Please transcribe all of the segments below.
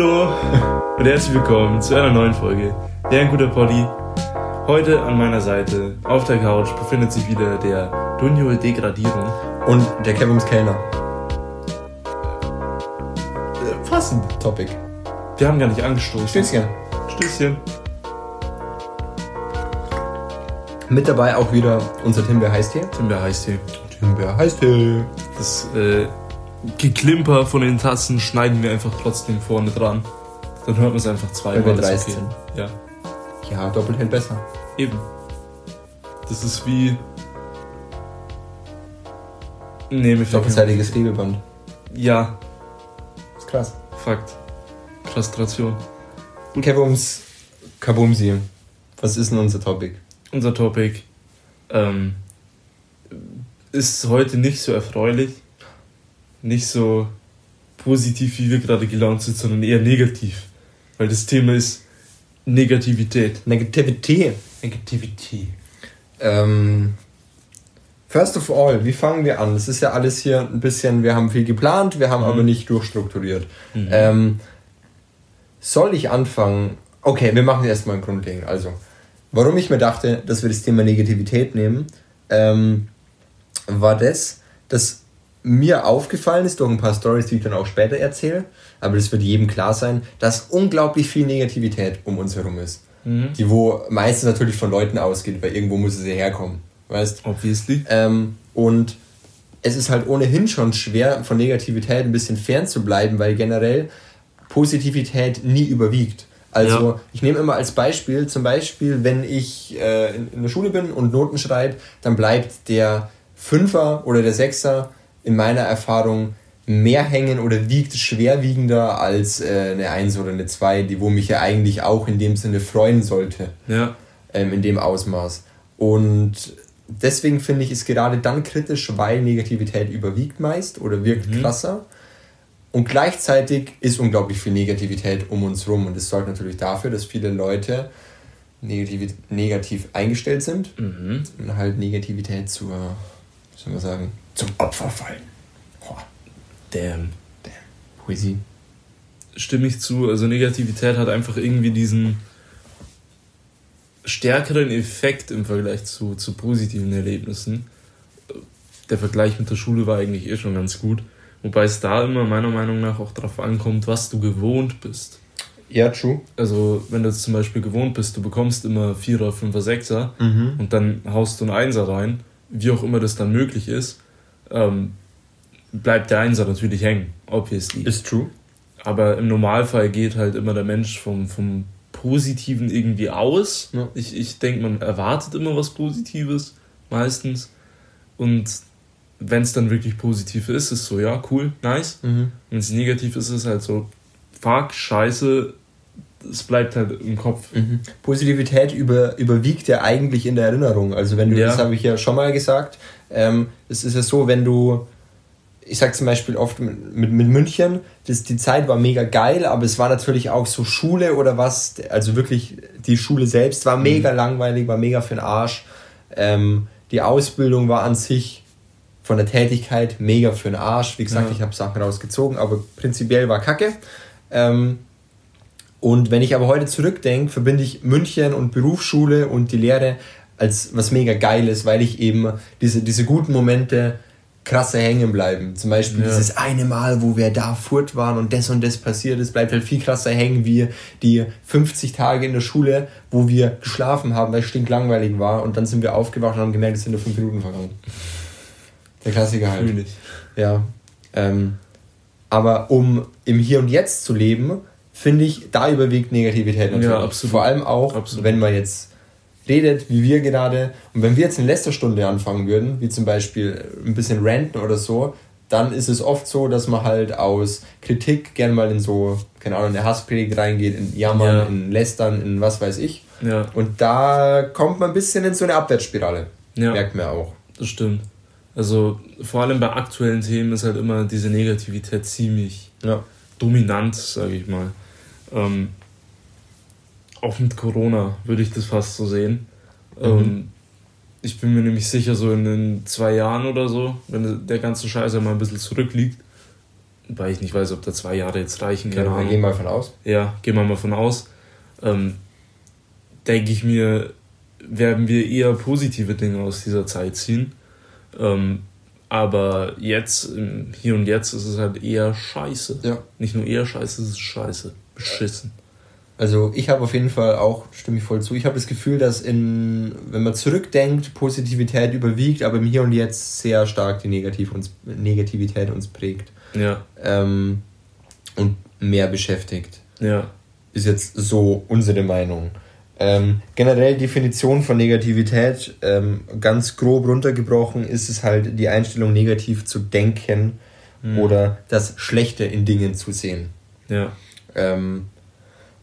Hallo und herzlich willkommen zu einer neuen Folge Der ein guter Poddy. Heute an meiner Seite auf der Couch befindet sich wieder der Dunjol Degradierung. Und der Kevins Kellner. Passend. Topic. Wir haben gar nicht angestoßen. Stößchen. Stößchen. Mit dabei auch wieder unser Timber Heißtee. Timber Heißtee. Timber Heißtee. Das äh, Geklimper von den Tassen schneiden wir einfach trotzdem vorne dran. Dann hört man es einfach zweimal. Weil wir ist dreist sind. Ja, Ja, doppelt hält besser. eben. Das ist wie. Nee, mir Doppelseitiges Regelband. Ja, ist krass. Fakt. Kastration. Kevums Kabumsi. Was ist denn unser Topic? Unser Topic ähm, ist heute nicht so erfreulich, nicht so positiv, wie wir gerade gelaunt sind, sondern eher negativ. Weil das Thema ist Negativität. Negativity. Negativität. Ähm, first of all, wie fangen wir an? Das ist ja alles hier ein bisschen, wir haben viel geplant, wir haben aber nicht durchstrukturiert. Ähm, soll ich anfangen? Okay, wir machen erstmal ein grundlegend. Also, warum ich mir dachte, dass wir das Thema Negativität nehmen, ähm, war das, dass mir aufgefallen ist durch ein paar Stories, die ich dann auch später erzähle, aber das wird jedem klar sein, dass unglaublich viel Negativität um uns herum ist. Die wo meistens natürlich von Leuten ausgeht, weil irgendwo muss es ja herkommen. Weißt? Obviously. Ähm, und es ist halt ohnehin schon schwer, von Negativität ein bisschen fern zu bleiben, weil generell Positivität nie überwiegt. Also Ja. ich nehme immer als Beispiel, zum Beispiel, wenn ich äh, in, in der Schule bin und Noten schreibe, dann bleibt der Fünfer oder der Sechser in meiner Erfahrung mehr hängen oder wiegt schwerwiegender als äh, eine Eins oder eine Zwei, die wo mich ja eigentlich auch in dem Sinne freuen sollte Ja. ähm, in dem Ausmaß. Und deswegen finde ich es gerade dann kritisch, weil Negativität überwiegt meist oder wirkt krasser. Und gleichzeitig ist unglaublich viel Negativität um uns rum. Und es sorgt natürlich dafür, dass viele Leute negativ, negativ eingestellt sind Mhm. und halt Negativität zur, wie soll man sagen, zum Opfer fallen. Boah, Damn. Poesie. Stimme ich zu. Also Negativität hat einfach irgendwie diesen stärkeren Effekt im Vergleich zu, zu positiven Erlebnissen. Der Vergleich mit der Schule war eigentlich eh schon ganz gut. Wobei es da immer meiner Meinung nach auch darauf ankommt, was du gewohnt bist. Ja, true. Also wenn du jetzt zum Beispiel gewohnt bist, du bekommst immer Vierer, Fünfer, Sechser Mhm. und dann haust du einen Einser rein, wie auch immer das dann möglich ist, ähm, bleibt der Einser natürlich hängen, obviously. Ist true. Aber im Normalfall geht halt immer der Mensch vom, vom Positiven irgendwie aus. Ja. Ich, ich denke, man erwartet immer was Positives, meistens. Und wenn es dann wirklich positiv ist, ist so, ja, cool, nice. Mhm. Wenn es negativ ist, ist es halt so, fuck, scheiße, es bleibt halt im Kopf. Mhm. Positivität über, überwiegt ja eigentlich in der Erinnerung. Also wenn du, Ja. das habe ich ja schon mal gesagt, ähm, es ist ja so, wenn du, ich sag zum Beispiel oft mit, mit, mit München, das, die Zeit war mega geil, aber es war natürlich auch so Schule oder was, also wirklich die Schule selbst war mega langweilig, war mega für den Arsch. Ähm, die Ausbildung war an sich von der Tätigkeit mega für den Arsch. Wie gesagt, Ja. ich habe Sachen rausgezogen, aber prinzipiell war Kacke. Ähm, und wenn ich aber heute zurückdenke, verbinde ich München und Berufsschule und die Lehre als was mega Geiles, weil ich eben diese, diese guten Momente krasser hängen bleiben. Zum Beispiel Ja. dieses eine Mal, wo wir da furt waren und das und das passiert ist, bleibt halt viel krasser hängen wie die 50 Tage in der Schule, wo wir geschlafen haben, weil es stinklangweilig war und dann sind wir aufgewacht und haben gemerkt, es sind nur fünf Minuten vergangen. Der Klassiker halt. Fühl ich. Ja. Ähm, aber um im Hier und Jetzt zu leben, finde ich, da überwiegt Negativität natürlich. Ja, absolut. Vor allem auch, Absolut. wenn man jetzt redet, wie wir gerade. Und wenn wir jetzt eine Lästerstunde anfangen würden, wie zum Beispiel ein bisschen ranten oder so, dann ist es oft so, dass man halt aus Kritik gerne mal in so, keine Ahnung, eine Hasspredigt reingeht, in Jammern, Ja. in Lästern, in was weiß ich. Ja, Und da kommt man ein bisschen in so eine Abwärtsspirale. Ja. Merkt man auch. das stimmt. Also vor allem bei aktuellen Themen ist halt immer diese Negativität ziemlich Ja. dominant, sage ich mal. Ähm, auch mit Corona würde ich das fast so sehen. Ähm, ich bin mir nämlich sicher, so in den zwei Jahren oder so, wenn der ganze Scheiß ja mal ein bisschen zurückliegt, weil ich nicht weiß, ob da zwei Jahre jetzt reichen, keine Ja, Ahnung. gehen wir mal von aus. Ja, gehen wir mal von aus. Ähm, denke ich mir, werden wir eher positive Dinge aus dieser Zeit ziehen. Ähm, aber jetzt, hier und jetzt, ist es halt eher scheiße. Ja. Nicht nur eher scheiße, es ist scheiße. Beschissen. Also ich habe auf jeden Fall auch, stimme ich voll zu, ich habe das Gefühl, dass in, wenn man zurückdenkt, Positivität überwiegt, aber im Hier und Jetzt sehr stark die Negativ uns, Negativität uns prägt. Ja, Ähm, und mehr beschäftigt. ja, Ist jetzt so unsere Meinung. Ähm, generell Definition von Negativität, ähm, ganz grob runtergebrochen, ist es halt die Einstellung, negativ zu denken oder das Schlechte in Dingen zu sehen. ja, Ähm,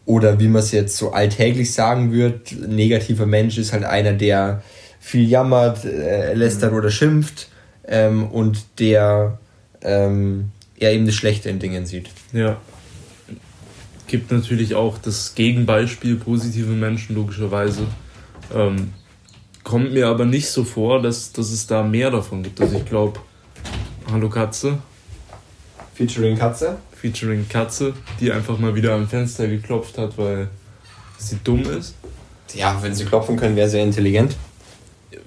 oder wie man es jetzt so alltäglich sagen wird, ein negativer Mensch ist halt einer, der viel jammert, äh, lästert oder schimpft ähm, und der ähm, eher eben das Schlechte in Dingen sieht. ja. Gibt natürlich auch das Gegenbeispiel positive Menschen, logischerweise. Ähm, kommt mir aber nicht so vor, dass, dass es da mehr davon gibt. Also ich glaube, Hallo Katze, Featuring Katze? Featuring Katze, die einfach mal wieder am Fenster geklopft hat, weil sie dumm ist. Ja, wenn sie klopfen können, wäre sehr intelligent.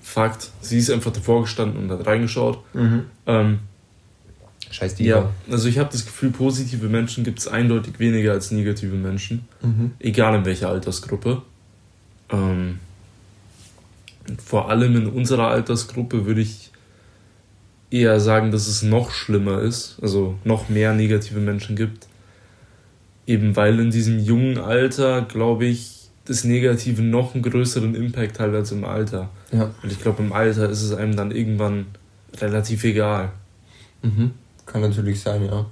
Fakt, sie ist einfach davor gestanden und hat reingeschaut. Mhm. Ähm, Scheiß die ja, also ich habe das Gefühl, positive Menschen gibt es eindeutig weniger als negative Menschen. Mhm. Egal in welcher Altersgruppe. Ähm, vor allem in unserer Altersgruppe würde ich eher sagen, dass es noch schlimmer ist, also noch mehr negative Menschen gibt. Eben weil in diesem jungen Alter, glaube ich, das Negative noch einen größeren Impact hat als im Alter. Ja. Und ich glaube, im Alter ist es einem dann irgendwann relativ egal. Mhm. Kann natürlich sein, ja.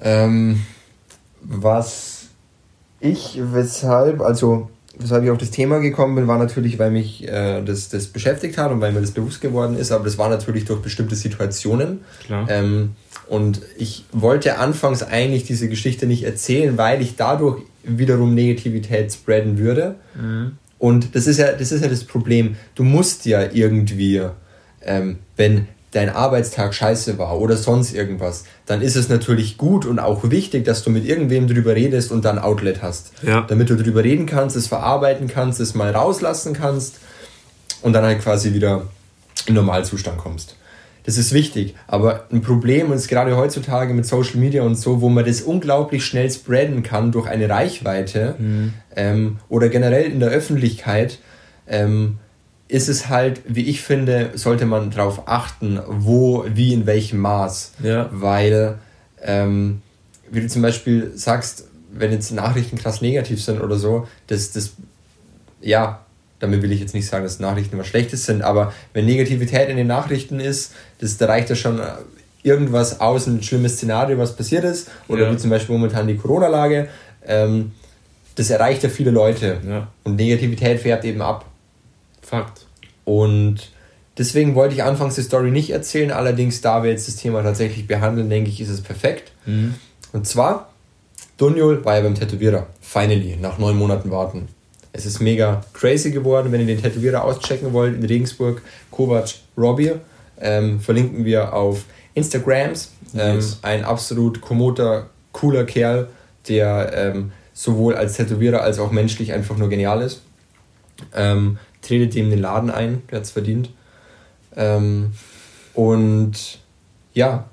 Ähm, was ich, weshalb, also weshalb ich auf das Thema gekommen bin, war natürlich, weil mich äh, das, das beschäftigt hat und weil mir das bewusst geworden ist, aber das war natürlich durch bestimmte Situationen. Klar. Ähm, und ich wollte anfangs eigentlich diese Geschichte nicht erzählen, weil ich dadurch wiederum Negativität spreaden würde. Und das ist ja das, ist ja das Problem. Du musst ja irgendwie, ähm, wenn dein Arbeitstag scheiße war oder sonst irgendwas, dann ist es natürlich gut und auch wichtig, dass du mit irgendwem drüber redest und dann Outlet hast. Ja. Damit du drüber reden kannst, es verarbeiten kannst, es mal rauslassen kannst und dann halt quasi wieder in Normalzustand kommst. Das ist wichtig, aber ein Problem ist gerade heutzutage mit Social Media und so, wo man das unglaublich schnell spreaden kann durch eine Reichweite ähm, oder generell in der Öffentlichkeit, ähm, ist es halt, wie ich finde, sollte man darauf achten, wo, wie, in welchem Maß. Ja. Weil, ähm, wie du zum Beispiel sagst, wenn jetzt Nachrichten krass negativ sind oder so, das, das, ja, damit will ich jetzt nicht sagen, dass Nachrichten immer Schlechtes sind, aber wenn Negativität in den Nachrichten ist, das, da reicht ja schon irgendwas aus, ein schlimmes Szenario, was passiert ist, oder Ja. wie zum Beispiel momentan die Corona-Lage, ähm, das erreicht ja viele Leute. Ja. Und Negativität färbt eben ab. Fakt. Und deswegen wollte ich anfangs die Story nicht erzählen, allerdings da wir jetzt das Thema tatsächlich behandeln, denke ich, ist es perfekt. Mhm. Und zwar, Dunjol war ja beim Tätowierer. Finally, nach neun Monaten warten. Es ist mega crazy geworden. Wenn ihr den Tätowierer auschecken wollt in Regensburg, Kovac Robbie, ähm, verlinken wir auf Instagrams. Ähm, Yes. Ein absolut kommoder, cooler Kerl, der ähm, sowohl als Tätowierer als auch menschlich einfach nur genial ist. Ähm, tretet dem den Laden ein, der hat es verdient. Ähm, und ja,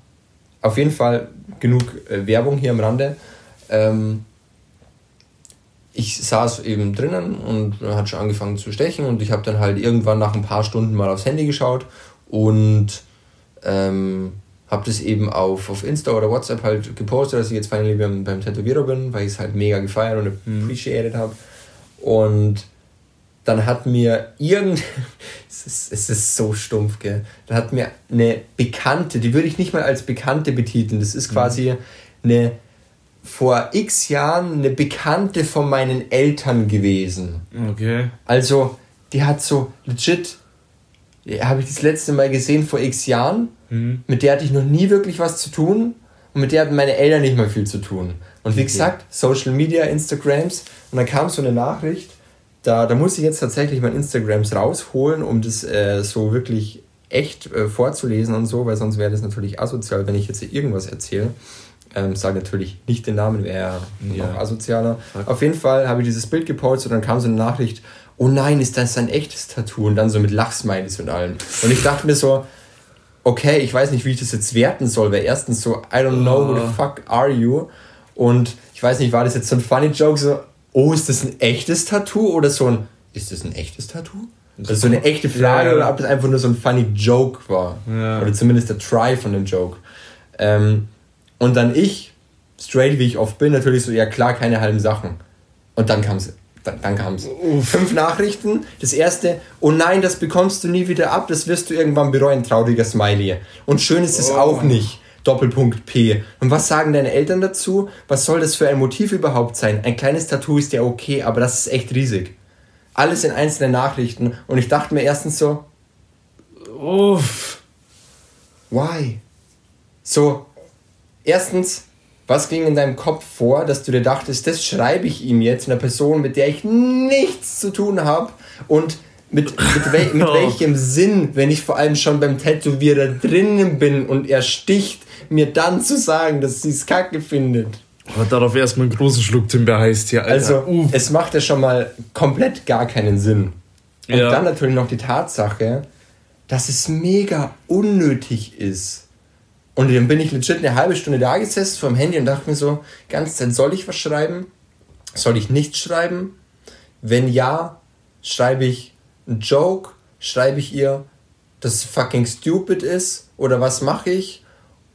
auf jeden Fall genug äh, Werbung hier am Rande. Ähm, ich saß eben drinnen und hat schon angefangen zu stechen und ich habe dann halt irgendwann nach ein paar Stunden mal aufs Handy geschaut und ähm, habe das eben auf, auf Insta oder WhatsApp halt gepostet, dass ich jetzt finally beim, beim Tätowierer bin, weil ich es halt mega gefeiert und appreciated habe. Und dann hat mir irgend es ist, es ist so stumpf, gell? Da hat mir eine Bekannte, die würde ich nicht mal als Bekannte betiteln, das ist quasi eine vor x Jahren eine Bekannte von meinen Eltern gewesen. Okay. Also, die hat so legit, habe ich das letzte Mal gesehen vor x Jahren, Mhm. mit der hatte ich noch nie wirklich was zu tun und mit der hatten meine Eltern nicht mal viel zu tun. Und wie Okay. gesagt, Social Media, Instagrams und dann kam so eine Nachricht, da, da muss ich jetzt tatsächlich mein Instagrams rausholen, um das äh, so wirklich echt äh, vorzulesen und so, weil sonst wäre das natürlich asozial, wenn ich jetzt hier irgendwas erzähle. Ähm, sage natürlich nicht den Namen, wäre ja. noch asozialer. Okay. Auf jeden Fall habe ich dieses Bild gepostet und dann kam so eine Nachricht, oh nein, ist das ein echtes Tattoo? Und dann so mit Lachsmilies und allem. Und ich dachte mir so, okay, ich weiß nicht, wie ich das jetzt werten soll, weil erstens so, I don't know who the ah. fuck are you? Und ich weiß nicht, war das jetzt so ein funny Joke, so, oh, ist das ein echtes Tattoo? Oder so ein, ist das ein echtes Tattoo? Also so eine echte Frage ja. oder ob das einfach nur so ein funny Joke war. Ja. Oder zumindest der Try von dem Joke. Ähm, und dann ich, straight wie ich oft bin, natürlich so, ja klar, keine halben Sachen. Und dann kam es. Dann, dann kam es. Fünf Nachrichten. Das erste, oh nein, das bekommst du nie wieder ab, das wirst du irgendwann bereuen, trauriger Smiley. Und schön ist es oh. auch nicht. Doppelpunkt P. Und was sagen deine Eltern dazu? Was soll das für ein Motiv überhaupt sein? Ein kleines Tattoo ist ja okay, aber das ist echt riesig. Alles in einzelnen Nachrichten. Und ich dachte mir erstens so, uff. Why? So, erstens, was ging in deinem Kopf vor, dass du dir dachtest, das schreibe ich ihm jetzt, einer Person, mit der ich nichts zu tun habe und mit, mit, wel mit welchem Sinn, wenn ich vor allem schon beim Tätowierer drinnen bin und er sticht, mir dann zu sagen, dass sie es kacke findet. Aber darauf erstmal einen großen Schluck Timber heißt hier, Alter. Also, uh. es macht ja schon mal komplett gar keinen Sinn. Und ja. dann natürlich noch die Tatsache, dass es mega unnötig ist. Und dann bin ich legit eine halbe Stunde da gesessen vor dem Handy und dachte mir so, ganz Zeit, soll ich was schreiben? Soll ich nichts schreiben? Wenn ja, schreibe ich einen Joke? Schreibe ich ihr, dass es fucking stupid ist? Oder was mache ich?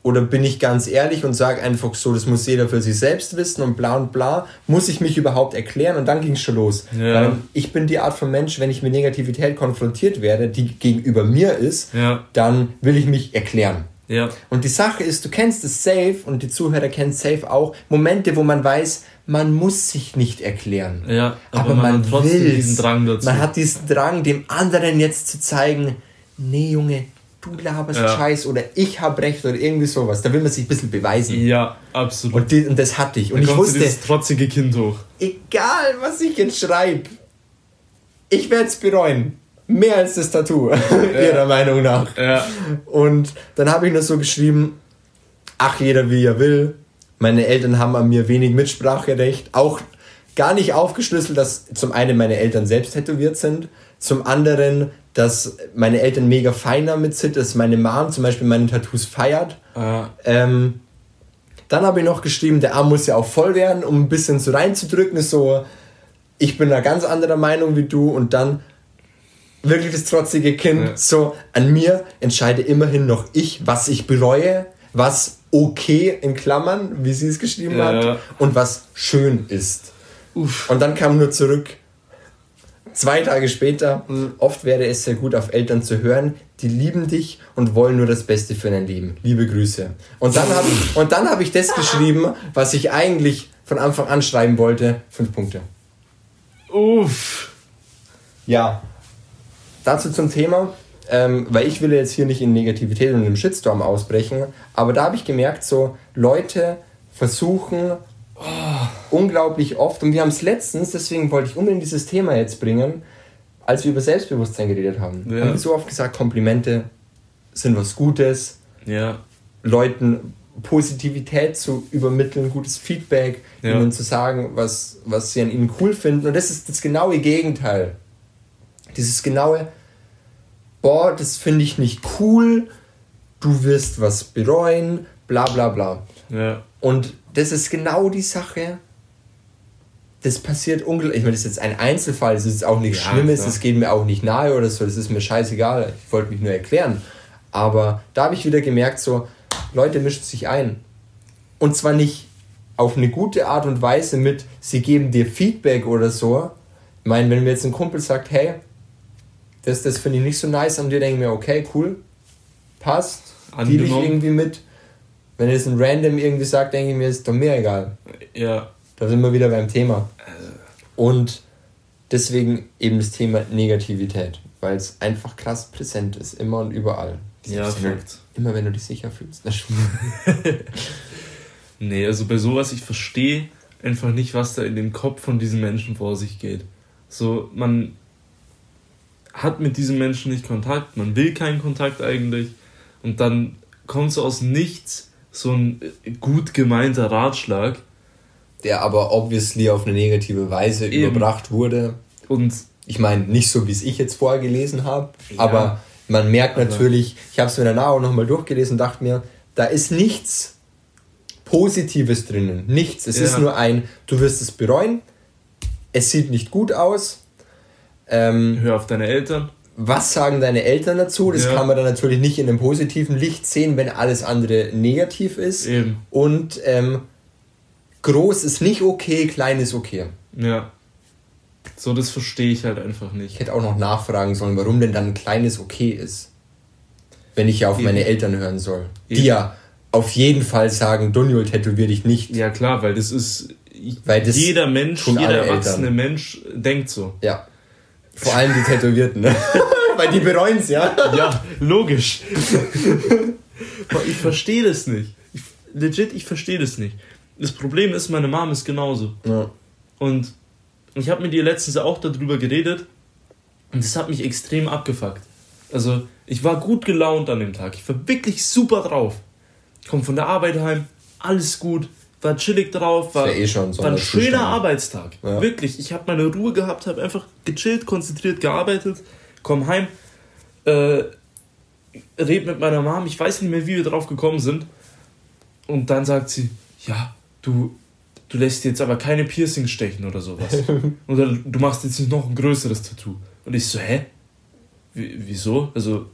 Oder bin ich ganz ehrlich und sage einfach so, das muss jeder für sich selbst wissen und bla und bla. Muss ich mich überhaupt erklären? Und dann ging es schon los. Ja. Ich bin die Art von Mensch, wenn ich mit Negativität konfrontiert werde, die gegenüber mir ist, ja. dann will ich mich erklären. Ja. Und die Sache ist, du kennst es safe und die Zuhörer kennen es safe auch, Momente, wo man weiß, man muss sich nicht erklären. Ja, aber, aber man, man hat will diesen Drang dazu. Man hat diesen Drang, dem anderen jetzt zu zeigen, nee Junge, du laberst ja. Scheiß oder ich habe recht oder irgendwie sowas. Da will man sich ein bisschen beweisen. Ja, absolut. Und, die, und das hatte ich. Und da ich wusste. Dieses trotzige Kind hoch. Egal, was ich jetzt schreibe, ich werde es bereuen. Mehr als das Tattoo, ja. ihrer Meinung nach. Ja. Und dann habe ich noch so geschrieben, ach, jeder wie er will. Meine Eltern haben an mir wenig Mitspracherecht. Auch gar nicht aufgeschlüsselt, dass zum einen meine Eltern selbst tätowiert sind, zum anderen, dass meine Eltern mega fein damit sind, dass meine Mom zum Beispiel meine Tattoos feiert. Ah. Ähm, dann habe ich noch geschrieben, der Arm muss ja auch voll werden, um ein bisschen so reinzudrücken, so, ich bin da ganz anderer Meinung wie du und dann wirklich das trotzige Kind, ja. so, an mir entscheide immerhin noch ich, was ich bereue, was okay in Klammern, wie sie es geschrieben ja. hat, und was schön ist. Uff. Und dann kam nur zurück, Zwei Tage später, mhm. oft wäre es sehr gut, auf Eltern zu hören, die lieben dich und wollen nur das Beste für dein Leben. Liebe Grüße. Und dann habe ich, hab ich das geschrieben, was ich eigentlich von Anfang an schreiben wollte. Fünf Punkte. Uff. Ja. Dazu zum Thema, ähm, weil ich will jetzt hier nicht in Negativität und im Shitstorm ausbrechen, aber da habe ich gemerkt, so Leute versuchen oh, unglaublich oft, und wir haben es letztens, deswegen wollte ich unbedingt dieses Thema jetzt bringen, als wir über Selbstbewusstsein geredet haben, ja. haben wir so oft gesagt, Komplimente sind was Gutes, ja. Leuten Positivität zu übermitteln, gutes Feedback, ja. ihnen zu sagen, was, was sie an ihnen cool finden. Und das ist das genaue Gegenteil. Dieses genaue, boah, das finde ich nicht cool, du wirst was bereuen, bla bla bla. Ja. Und das ist genau die Sache. Das passiert unglaublich. Ich meine, das ist jetzt ein Einzelfall, das ist auch nichts ja, Schlimmes, klar. das geht mir auch nicht nahe oder so, das ist mir scheißegal. Ich wollte mich nur erklären. Aber da habe ich wieder gemerkt, so, Leute mischen sich ein. Und zwar nicht auf eine gute Art und Weise mit, sie geben dir Feedback oder so. Ich meine, wenn mir jetzt ein Kumpel sagt, hey, das, das finde ich nicht so nice an dir, denke mir, okay, cool, passt, deal ich irgendwie mit. Wenn es ein Random irgendwie sagt, denke ich mir, ist doch mir egal. Ja. Da sind wir wieder beim Thema. Und deswegen eben das Thema Negativität, weil es einfach krass präsent ist, immer und überall. Ja, Fakt. Immer wenn du dich sicher fühlst. nee, also bei sowas, ich verstehe einfach nicht, was da in dem Kopf von diesen Menschen vor sich geht. So, man. Hat mit diesem Menschen nicht Kontakt, man will keinen Kontakt eigentlich und dann kommt so aus nichts so ein gut gemeinter Ratschlag. Der aber obviously auf eine negative Weise Eben. überbracht wurde. Und ich meine, nicht so, wie es ich jetzt vorher gelesen habe, ja, aber man merkt natürlich, ich habe es mir danach auch nochmal durchgelesen und dachte mir, da ist nichts Positives drinnen. Nichts. Es ja. ist nur ein, du wirst es bereuen, es sieht nicht gut aus. Ähm, Hör auf deine Eltern. Was sagen deine Eltern dazu? Das ja. kann man dann natürlich nicht in einem positiven Licht sehen, wenn alles andere negativ ist. Eben. Und ähm, groß ist nicht okay, klein ist okay. Ja. So, das verstehe ich halt einfach nicht. Ich hätte auch noch nachfragen sollen, warum denn dann ein kleines okay ist. Wenn ich ja auf Eben. meine Eltern hören soll. Eben. Die ja auf jeden Fall sagen, Dunjol, tätowier dich nicht. Ja, klar, weil das ist. Weil das jeder Mensch, jeder erwachsene Eltern. Mensch denkt so. Ja. Vor allem die Tätowierten, ne? weil die bereuen es, ja. Ja, logisch. ich verstehe das nicht. Ich, legit, ich verstehe das nicht. Das Problem ist, meine Mom ist genauso. Ja. Und ich habe mit ihr letztens auch darüber geredet und das hat mich extrem abgefuckt. Also, ich war gut gelaunt an dem Tag. Ich war wirklich super drauf. Ich komme von der Arbeit heim, alles gut, war chillig drauf, war, eh schon war ein schöner Zustand. Arbeitstag. Ja. Wirklich, ich habe meine Ruhe gehabt, habe einfach gechillt, konzentriert gearbeitet, komm heim, äh, red mit meiner Mom, ich weiß nicht mehr, wie wir drauf gekommen sind. Und dann sagt sie, ja, du, du lässt jetzt aber keine Piercings stechen oder sowas. oder du machst jetzt nicht noch ein größeres Tattoo. Und ich so, hä? W wieso? Also,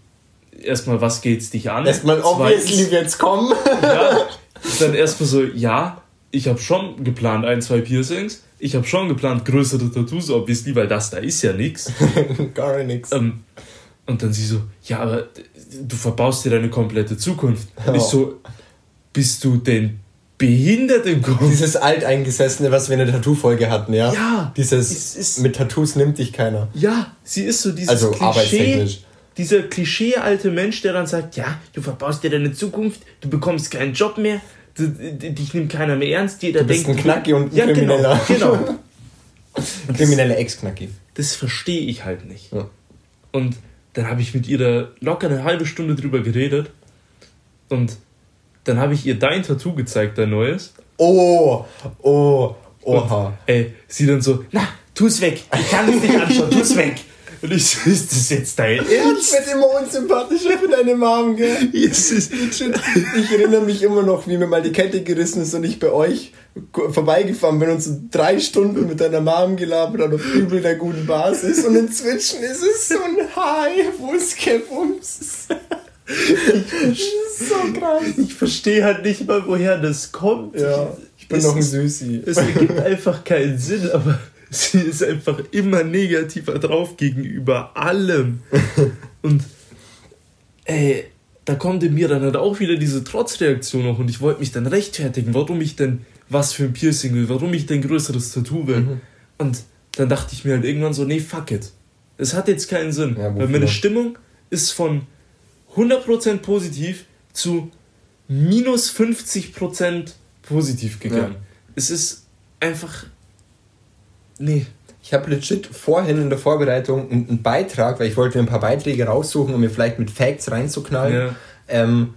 erstmal, was geht's dich an? Erstmal obviously jetzt kommen. ja, dann erstmal so, ja, ich habe schon geplant ein, zwei Piercings. Ich habe schon geplant größere Tattoos, obviously, weil das da ist ja nichts. Gar nichts. Ähm, und dann sie so, ja, aber du verbaust dir deine komplette Zukunft. Oh. ich so, bist du denn behindert im Kopf? Dieses Alteingesessene, was wir in der Tattoo-Folge hatten, ja? Ja. Dieses, ist, mit Tattoos nimmt dich keiner. Ja, sie ist so dieses also, Klischee dieser Klischee-alte Mensch, der dann sagt, ja, du verbaust dir deine Zukunft, du bekommst keinen Job mehr, du, dich nimmt keiner mehr ernst, jeder du bist denkt... ein Knacki und ein ja, genau, Krimineller. Genau, genau. ein krimineller Ex-Knacki. Das verstehe ich halt nicht. Ja. Und dann habe ich mit ihr da locker eine halbe Stunde drüber geredet und dann habe ich ihr dein Tattoo gezeigt, dein neues. Oh, oh, oha. Und, ey, sie dann so, na, tu es weg, ich kann es nicht anschauen, tu es weg. Und ich so, ist das jetzt dein Ernst? Ich werde immer unsympathischer für deine Mom, gell? Yes, ich erinnere mich immer noch, wie mir mal die Kette gerissen ist und ich bei euch vorbeigefahren bin und so drei Stunden mit deiner Mom gelabert hat auf übel der guten Basis und inzwischen ist es so ein High, wo es Kebums so krass. Ich verstehe halt nicht mal, woher das kommt. Ja, ich bin es noch ein Süßi. Es ergibt einfach keinen Sinn, aber sie ist einfach immer negativer drauf gegenüber allem. Und ey, da kommt in mir dann halt auch wieder diese Trotzreaktion noch und ich wollte mich dann rechtfertigen, warum ich denn was für ein Piercing will, warum ich denn größeres Tattoo will. Mhm. Und dann dachte ich mir halt irgendwann so, nee, fuck it. Es hat jetzt keinen Sinn. Ja, weil meine Stimmung ist von 100% positiv zu minus 50% positiv gegangen. Ja. Es ist einfach Nee. Ich habe legit vorhin in der Vorbereitung einen Beitrag, weil ich wollte mir ein paar Beiträge raussuchen, um mir vielleicht mit Facts reinzuknallen. Ja. Ähm,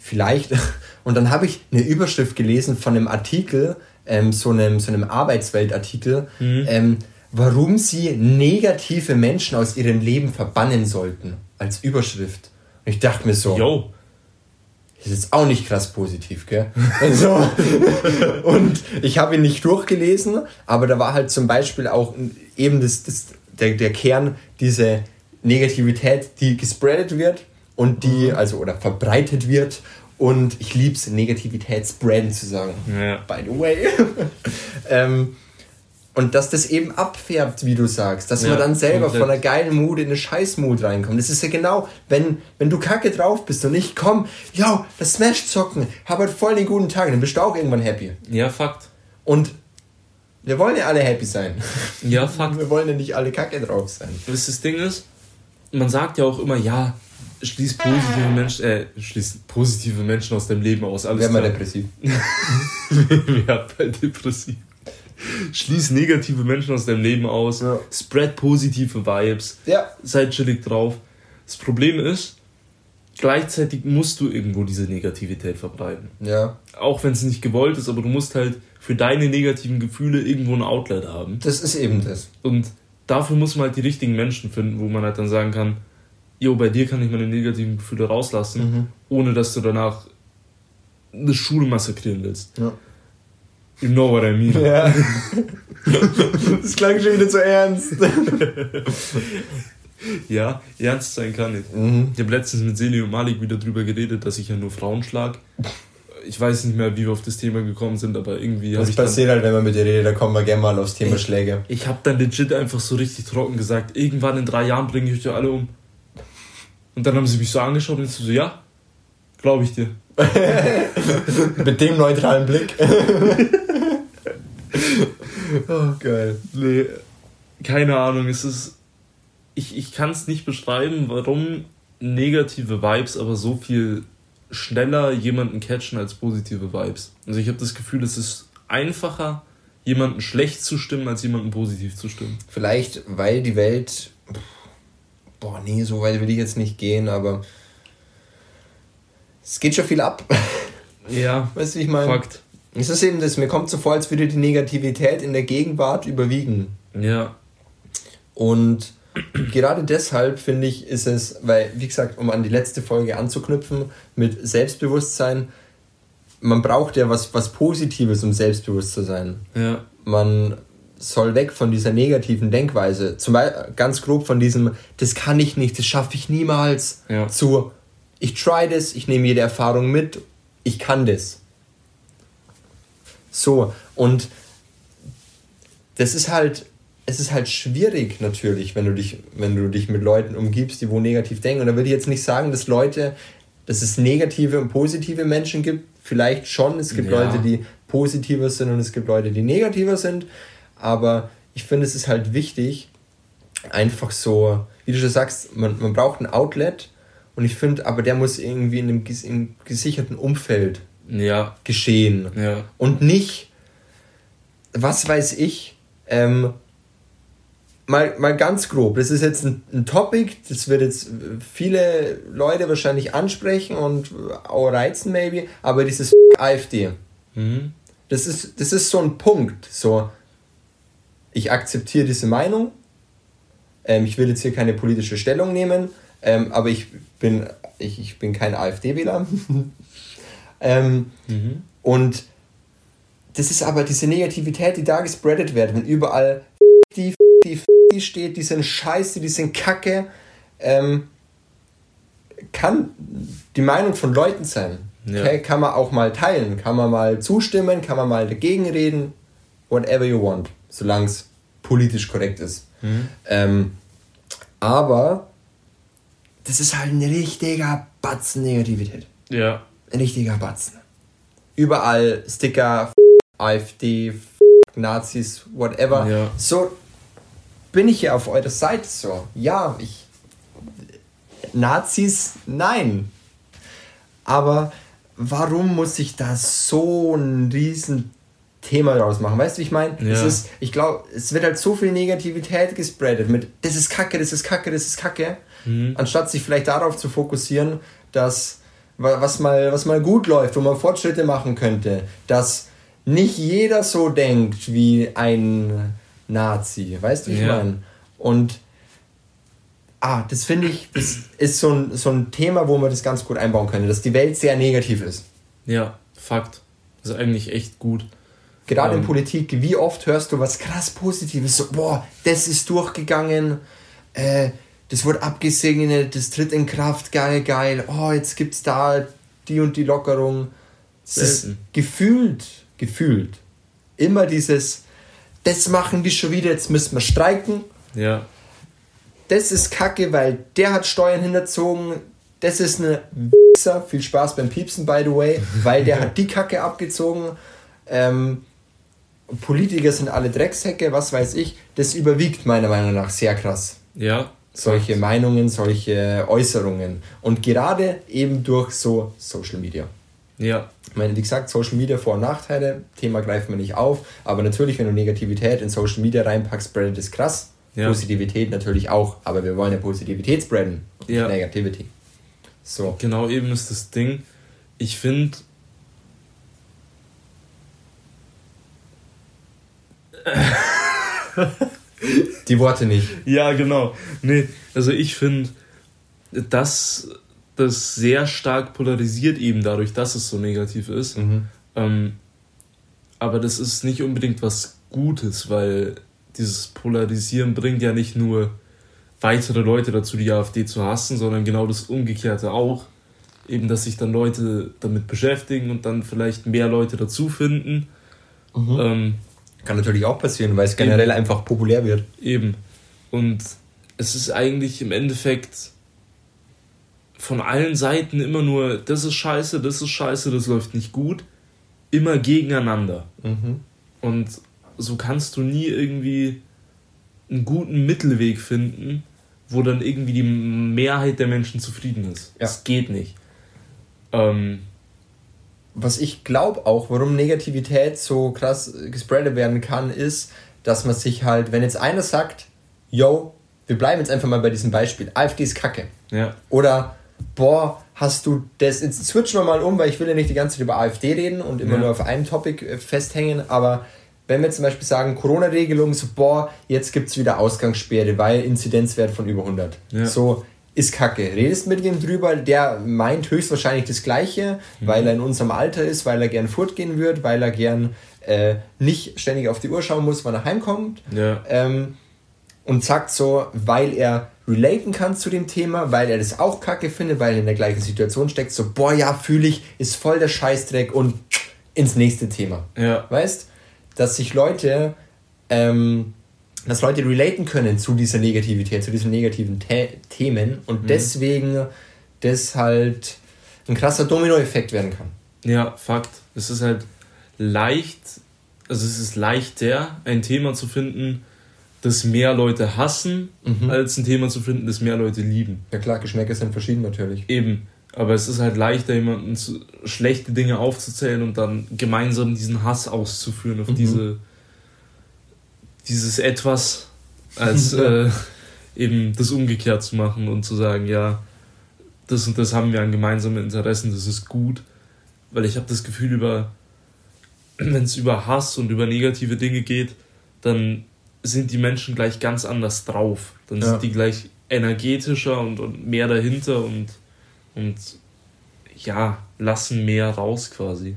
vielleicht. Und dann habe ich eine Überschrift gelesen von einem Artikel, ähm, so einem, so einem Arbeitsweltartikel, mhm. ähm, warum sie negative Menschen aus ihrem Leben verbannen sollten. Als Überschrift. Und ich dachte mir so, Yo ist jetzt auch nicht krass positiv, gell? Also, und ich habe ihn nicht durchgelesen, aber da war halt zum Beispiel auch eben das, das, der, der Kern, diese Negativität, die gespreadet wird und die, mhm. also, oder verbreitet wird. Und ich liebe es, Negativität spreaden zu sagen. Ja. By the way. ähm, und dass das eben abfärbt, wie du sagst, dass ja, man dann selber komplett. von einer geilen Mut in eine Scheißmut reinkommt. Das ist ja genau, wenn, wenn du kacke drauf bist und ich komm, yo, das Smash zocken, hab halt voll den guten Tag, dann bist du auch irgendwann happy. Ja, Fakt. Und wir wollen ja alle happy sein. Ja, Fakt. Wir wollen ja nicht alle kacke drauf sein. Was das Ding ist, man sagt ja auch immer, ja, schließ positive Menschen, äh, schließ positive Menschen aus deinem Leben aus. Alles Wer mal depressiv. Wer mal depressiv? Schließ negative Menschen aus deinem Leben aus. Ja. Spread positive Vibes. Ja. Seid chillig drauf. Das Problem ist, gleichzeitig musst du irgendwo diese Negativität verbreiten. Ja. Auch wenn es nicht gewollt ist, aber du musst halt für deine negativen Gefühle irgendwo ein Outlet haben. Das ist eben das. Und dafür muss man halt die richtigen Menschen finden, wo man halt dann sagen kann, jo, bei dir kann ich meine negativen Gefühle rauslassen, mhm. ohne dass du danach eine Schule massakrieren willst. Ja. You know what I mean. Ja. das klang schon wieder zu ernst. ja, ernst sein kann ich. Mhm. Ich habe letztens mit Seli und Malik wieder drüber geredet, dass ich ja nur Frauen schlag. Ich weiß nicht mehr, wie wir auf das Thema gekommen sind, aber irgendwie. Das passiert halt, wenn man mit dir redet, da kommen wir gerne mal aufs Thema ich, Schläge. Ich habe dann legit einfach so richtig trocken gesagt: Irgendwann in drei Jahren bringe ich euch alle um. Und dann haben sie mich so angeschaut und ich so: Ja, glaube ich dir. mit dem neutralen Blick. Oh, geil. Nee, keine Ahnung, es ist. Ich, ich kann es nicht beschreiben, warum negative Vibes aber so viel schneller jemanden catchen als positive Vibes. Also ich habe das Gefühl, es ist einfacher, jemanden schlecht zu stimmen, als jemanden positiv zu stimmen. Vielleicht, weil die Welt. Boah, nee, so weit will ich jetzt nicht gehen, aber es geht schon viel ab. Ja. Weißt du, wie ich meine? Fakt. Es ist eben das, mir kommt so vor, als würde die Negativität in der Gegenwart überwiegen. Ja. Und gerade deshalb finde ich, ist es, weil, wie gesagt, um an die letzte Folge anzuknüpfen, mit Selbstbewusstsein, man braucht ja was, was Positives, um selbstbewusst zu sein. Ja. Man soll weg von dieser negativen Denkweise. Zum Beispiel ganz grob von diesem, das kann ich nicht, das schaffe ich niemals, ja. zu, ich try das, ich nehme jede Erfahrung mit, ich kann das. So, und das ist halt, es ist halt schwierig natürlich, wenn du dich, wenn du dich mit Leuten umgibst, die wo negativ denken. Und da will ich jetzt nicht sagen, dass Leute, dass es negative und positive Menschen gibt. Vielleicht schon. Es gibt ja. Leute, die positiver sind und es gibt Leute, die negativer sind. Aber ich finde, es ist halt wichtig, einfach so, wie du schon sagst, man, man braucht ein Outlet. Und ich finde, aber der muss irgendwie in einem, in einem gesicherten Umfeld ja. geschehen. Ja. Und nicht, was weiß ich, ähm, mal, mal ganz grob, das ist jetzt ein, ein Topic, das wird jetzt viele Leute wahrscheinlich ansprechen und auch reizen, maybe, aber dieses AfD. Mhm. Das, ist, das ist so ein Punkt. So, ich akzeptiere diese Meinung. Ähm, ich will jetzt hier keine politische Stellung nehmen, ähm, aber ich bin, ich, ich bin kein AfD-Wähler. Ähm, mhm. Und das ist aber diese Negativität, die da gespreadet wird, wenn überall die, die, die steht, die sind scheiße, die sind kacke, ähm, kann die Meinung von Leuten sein. Ja. Okay? Kann man auch mal teilen, kann man mal zustimmen, kann man mal dagegen reden, whatever you want, solange es politisch korrekt ist. Mhm. Ähm, aber das ist halt ein richtiger Batzen Negativität. Ja richtiger Batzen. Überall Sticker, AfD, Nazis, whatever. Ja. So bin ich ja auf eurer Seite so. Ja, ich. Nazis, nein. Aber warum muss ich da so ein riesen Thema draus machen? Weißt du, wie ich meine? Ja. ich glaube, es wird halt so viel Negativität gespreadet mit, das ist Kacke, das ist Kacke, das ist Kacke. Mhm. Anstatt sich vielleicht darauf zu fokussieren, dass was mal, was mal gut läuft, wo man Fortschritte machen könnte, dass nicht jeder so denkt wie ein Nazi. Weißt du, wie ich ja. meine? Und ah, das finde ich, das ist so ein, so ein Thema, wo man das ganz gut einbauen könnte, dass die Welt sehr negativ ist. Ja, Fakt. Das ist eigentlich echt gut. Gerade ähm, in Politik, wie oft hörst du was krass Positives, so, boah, das ist durchgegangen, äh, das wurde abgesegnet, das tritt in Kraft, geil, geil, oh, jetzt gibt's da die und die Lockerung. Es ist gefühlt, gefühlt immer dieses, das machen die schon wieder, jetzt müssen wir streiken. Ja. Das ist kacke, weil der hat Steuern hinterzogen. Das ist eine Wichser. Viel Spaß beim Piepsen, by the way, weil der hat die Kacke abgezogen. Ähm, Politiker sind alle Dreckshecke, was weiß ich. Das überwiegt meiner Meinung nach sehr krass. Ja, solche Meinungen, solche Äußerungen. Und gerade eben durch so Social Media. Ja. Ich meine, wie gesagt, Social Media Vor- und Nachteile, Thema greifen wir nicht auf, aber natürlich, wenn du Negativität in Social Media reinpackst, spreadet es krass. Ja. Positivität natürlich auch, aber wir wollen ja Positivität spreaden, ja. Negativity. So. Genau eben ist das Ding. Ich finde, Die Worte nicht. Ja, genau. Nee, also ich finde, dass das sehr stark polarisiert, eben dadurch, dass es so negativ ist. Mhm. Ähm, aber das ist nicht unbedingt was Gutes, weil dieses Polarisieren bringt ja nicht nur weitere Leute dazu, die AfD zu hassen, sondern genau das Umgekehrte auch. Eben, dass sich dann Leute damit beschäftigen und dann vielleicht mehr Leute dazu finden. Mhm. Ähm, Kann natürlich auch passieren, weil es generell eben, einfach populär wird. Eben. Und es ist eigentlich im Endeffekt von allen Seiten immer nur, das ist scheiße, das ist scheiße, das läuft nicht gut, immer gegeneinander. Mhm. Und so kannst du nie irgendwie einen guten Mittelweg finden, wo dann irgendwie die Mehrheit der Menschen zufrieden ist. Ja. Das geht nicht. Ähm, Was ich glaube auch, warum Negativität so krass gespreadet werden kann, ist, dass man sich halt, wenn jetzt einer sagt, yo, wir bleiben jetzt einfach mal bei diesem Beispiel, AfD ist kacke. Ja. Oder boah, hast du das, jetzt switchen wir mal um, weil ich will ja nicht die ganze Zeit über AfD reden und immer ja. nur auf einem Topic äh, festhängen, aber wenn wir zum Beispiel sagen, Corona-Regelung, so, boah, jetzt gibt es wieder Ausgangssperre, weil Inzidenzwert von über 100. Ja. So, ist kacke. Redest mit wem drüber, der meint höchstwahrscheinlich das Gleiche, mhm. weil er in unserem Alter ist, weil er gern fortgehen wird, weil er gern äh, nicht ständig auf die Uhr schauen muss, wann er heimkommt. Ja. Ähm, und sagt so, weil er relaten kann zu dem Thema, weil er das auch kacke findet, weil er in der gleichen Situation steckt, so, boah, ja, fühle ich, ist voll der Scheißdreck und ins nächste Thema. Ja. Weißt? Dass sich Leute, ähm, dass Leute relaten können zu dieser Negativität, zu diesen negativen The Themen und mhm. deswegen das halt ein krasser Dominoeffekt werden kann. Ja, Fakt. Es ist halt leicht, also es ist leichter, ein Thema zu finden, das mehr Leute hassen, mhm. als ein Thema zu finden, das mehr Leute lieben. Ja klar, Geschmäcker sind verschieden natürlich. Eben. Aber es ist halt leichter, jemanden zu, schlechte Dinge aufzuzählen und dann gemeinsam diesen Hass auszuführen auf mhm. diese dieses etwas, als äh, eben das umgekehrt zu machen und zu sagen, ja, das und das haben wir an gemeinsamen Interessen, das ist gut. Weil ich habe das Gefühl, über wenn es über Hass und über negative Dinge geht, dann sind die Menschen gleich ganz anders drauf. Dann ja. sind die gleich energetischer und, und mehr dahinter und, und ja, lassen mehr raus quasi.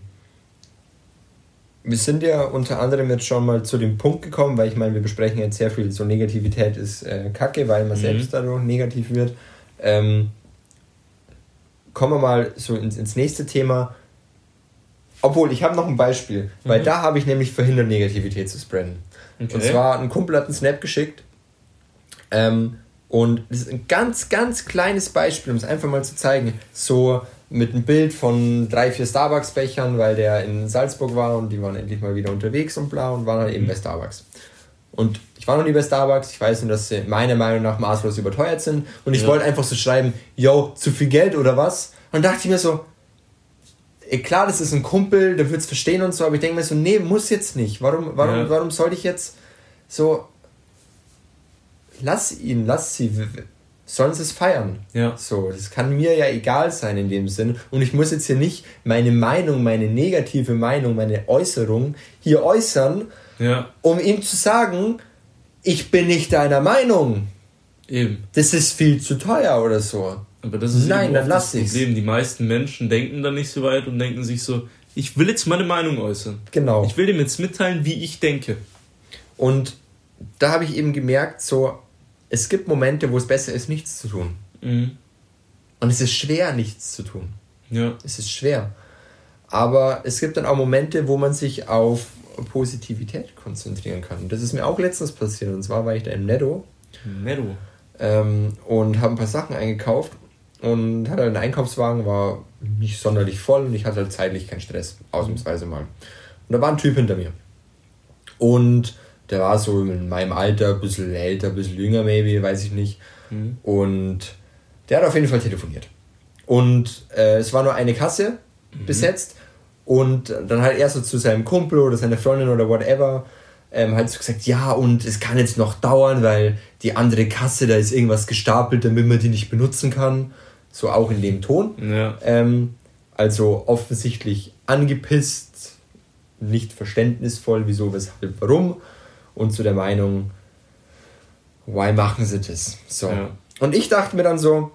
Wir sind ja unter anderem jetzt schon mal zu dem Punkt gekommen, weil ich meine, wir besprechen jetzt sehr viel, so Negativität ist äh, kacke, weil man mhm. selbst dadurch negativ wird. Ähm, kommen wir mal so ins, ins nächste Thema. Obwohl, ich habe noch ein Beispiel, mhm. weil da habe ich nämlich verhindert, Negativität zu spreaden. Okay. Und zwar, ein Kumpel hat einen Snap geschickt. Ähm, und das ist ein ganz, ganz kleines Beispiel, um es einfach mal zu zeigen. So mit einem Bild von drei, vier Starbucks-Bechern, weil der in Salzburg war und die waren endlich mal wieder unterwegs und bla und waren dann eben mhm. bei Starbucks. Und ich war noch nie bei Starbucks, ich weiß nur, dass sie meiner Meinung nach maßlos überteuert sind. Und ich ja. wollte einfach so schreiben, yo, zu viel Geld oder was? Und dachte ich mir so, klar, das ist ein Kumpel, der wird es verstehen und so, aber ich denke mir so, nee, muss jetzt nicht. Warum, warum, ja. warum soll ich jetzt so. Lass ihn, lass sie. Sollen sie es feiern? Ja. So, das kann mir ja egal sein in dem Sinn. Und ich muss jetzt hier nicht meine Meinung, meine negative Meinung, meine Äußerung hier äußern, ja. um ihm zu sagen, ich bin nicht deiner Meinung. Eben. Das ist viel zu teuer oder so. Aber das ist Nein, dann lass das Problem. Die meisten Menschen denken da nicht so weit und denken sich so, ich will jetzt meine Meinung äußern. Genau. Ich will dem jetzt mitteilen, wie ich denke. Und da habe ich eben gemerkt, so, es gibt Momente, wo es besser ist, nichts zu tun. Mhm. Und es ist schwer, nichts zu tun. Ja. Es ist schwer. Aber es gibt dann auch Momente, wo man sich auf Positivität konzentrieren kann. Das ist mir auch letztens passiert. Und zwar war ich da im Netto. Netto. Ähm, und habe ein paar Sachen eingekauft und hatte einen Einkaufswagen, war nicht sonderlich voll und ich hatte halt zeitlich keinen Stress, ausnahmsweise mal. Und da war ein Typ hinter mir. Und der war so in meinem Alter, ein bisschen älter, ein bisschen jünger, maybe, weiß ich nicht. Mhm. Und der hat auf jeden Fall telefoniert. Und äh, es war nur eine Kasse mhm. besetzt. Und dann halt er so zu seinem Kumpel oder seiner Freundin oder whatever ähm, halt so gesagt, ja, und es kann jetzt noch dauern, weil die andere Kasse, da ist irgendwas gestapelt, damit man die nicht benutzen kann. So auch in dem Ton. Ja. Ähm, also offensichtlich angepisst, nicht verständnisvoll, wieso, weshalb, warum. Und zu der Meinung, why machen sie das? So. Ja. Und ich dachte mir dann so,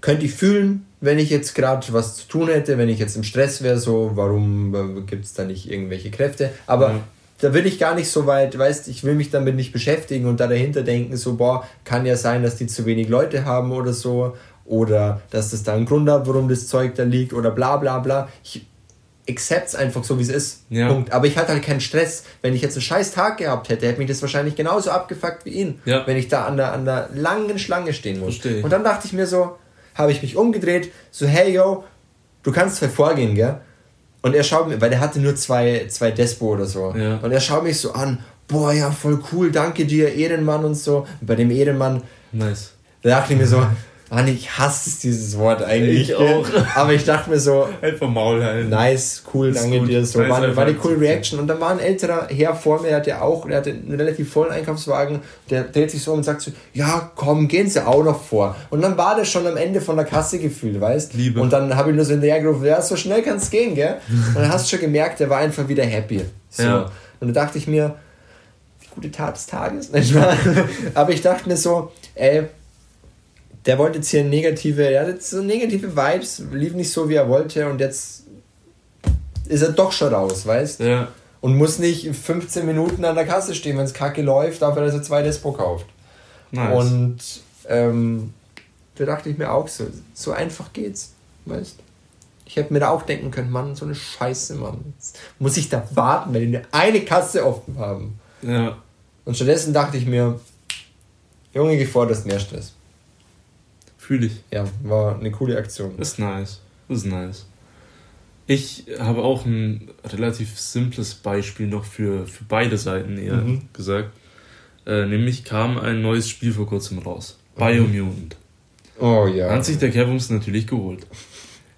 könnte ich fühlen, wenn ich jetzt gerade was zu tun hätte, wenn ich jetzt im Stress wäre, so, warum äh, gibt es da nicht irgendwelche Kräfte? Aber ja da will ich gar nicht so weit, weißt, ich will mich damit nicht beschäftigen und da dahinter denken, so, boah, kann ja sein, dass die zu wenig Leute haben oder so, oder dass das da einen Grund hat, warum das Zeug da liegt, oder bla bla bla. Ich accept's einfach so, wie es ist. Ja. Punkt. Aber ich hatte halt keinen Stress. Wenn ich jetzt einen scheiß Tag gehabt hätte, hätte mich das wahrscheinlich genauso abgefuckt wie ihn. Ja. Wenn ich da an der, an der langen Schlange stehen muss. Verstehe. Und dann dachte ich mir so, habe ich mich umgedreht, so, hey yo, du kannst halt vorgehen, gell? Und er schaut mir, weil der hatte nur zwei, zwei Despo oder so. Ja. Und er schaut mich so an, boah, ja, voll cool, danke dir, Ehrenmann und so. Und bei dem Ehrenmann, nice. da dachte ich mir so, Mann, ich hasse dieses Wort eigentlich. Ich auch. Aber ich dachte mir so. Einfach Maul halten. Nice, cool, danke gut. dir. So, nice, war, war eine coole Reaction. Und dann war ein älterer Herr vor mir, der hatte auch, der hatte einen relativ vollen Einkaufswagen. Der dreht sich so um und sagt so, ja, komm, gehen Sie auch noch vor. Und dann war das schon am Ende von der Kasse gefühlt, weißt? Liebe. Und dann habe ich nur so in der gerufen, ja, so schnell kann es gehen, gell? Und dann hast du schon gemerkt, der war einfach wieder happy. So. Ja. Und da dachte ich mir, die gute Tat des Tages. Aber ich dachte mir so, ey, der wollte jetzt hier negative, er hat jetzt so negative Vibes, lief nicht so, wie er wollte und jetzt ist er doch schon raus, weißt? Ja. Und muss nicht 15 Minuten an der Kasse stehen, wenn es kacke läuft, dafür, dass er zwei Despo kauft. Nice. Und ähm, da dachte ich mir auch so, so einfach geht's, weißt? Ich hätte mir da auch denken können, Mann, so eine Scheiße, Mann. Jetzt muss ich da warten, wenn die nur eine Kasse offen haben. Ja. Und stattdessen dachte ich mir, Junge, geforderst mehr Stress. Fühle ich. Ja, war eine coole Aktion. Ist nice. Ist nice. Ich habe auch ein relativ simples Beispiel noch für, für beide Seiten eher mhm. gesagt. Äh, nämlich kam ein neues Spiel vor kurzem raus. Biomutant. Oh ja. Hat sich der Kevums natürlich geholt.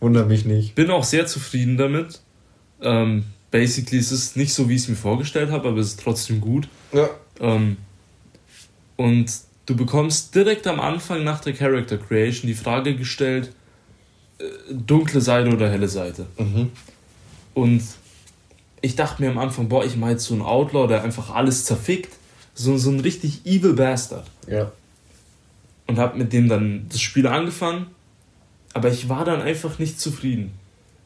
Wundert mich nicht. Bin auch sehr zufrieden damit. Ähm, basically ist es nicht so, wie ich es mir vorgestellt habe, aber es ist trotzdem gut. Ja. Ähm, und du bekommst direkt am Anfang nach der Character Creation die Frage gestellt, äh, dunkle Seite oder helle Seite. Mhm. Und ich dachte mir am Anfang, boah, ich meine jetzt so ein Outlaw, der einfach alles zerfickt. So, so ein richtig evil Bastard. Ja. Und hab mit dem dann das Spiel angefangen. Aber ich war dann einfach nicht zufrieden.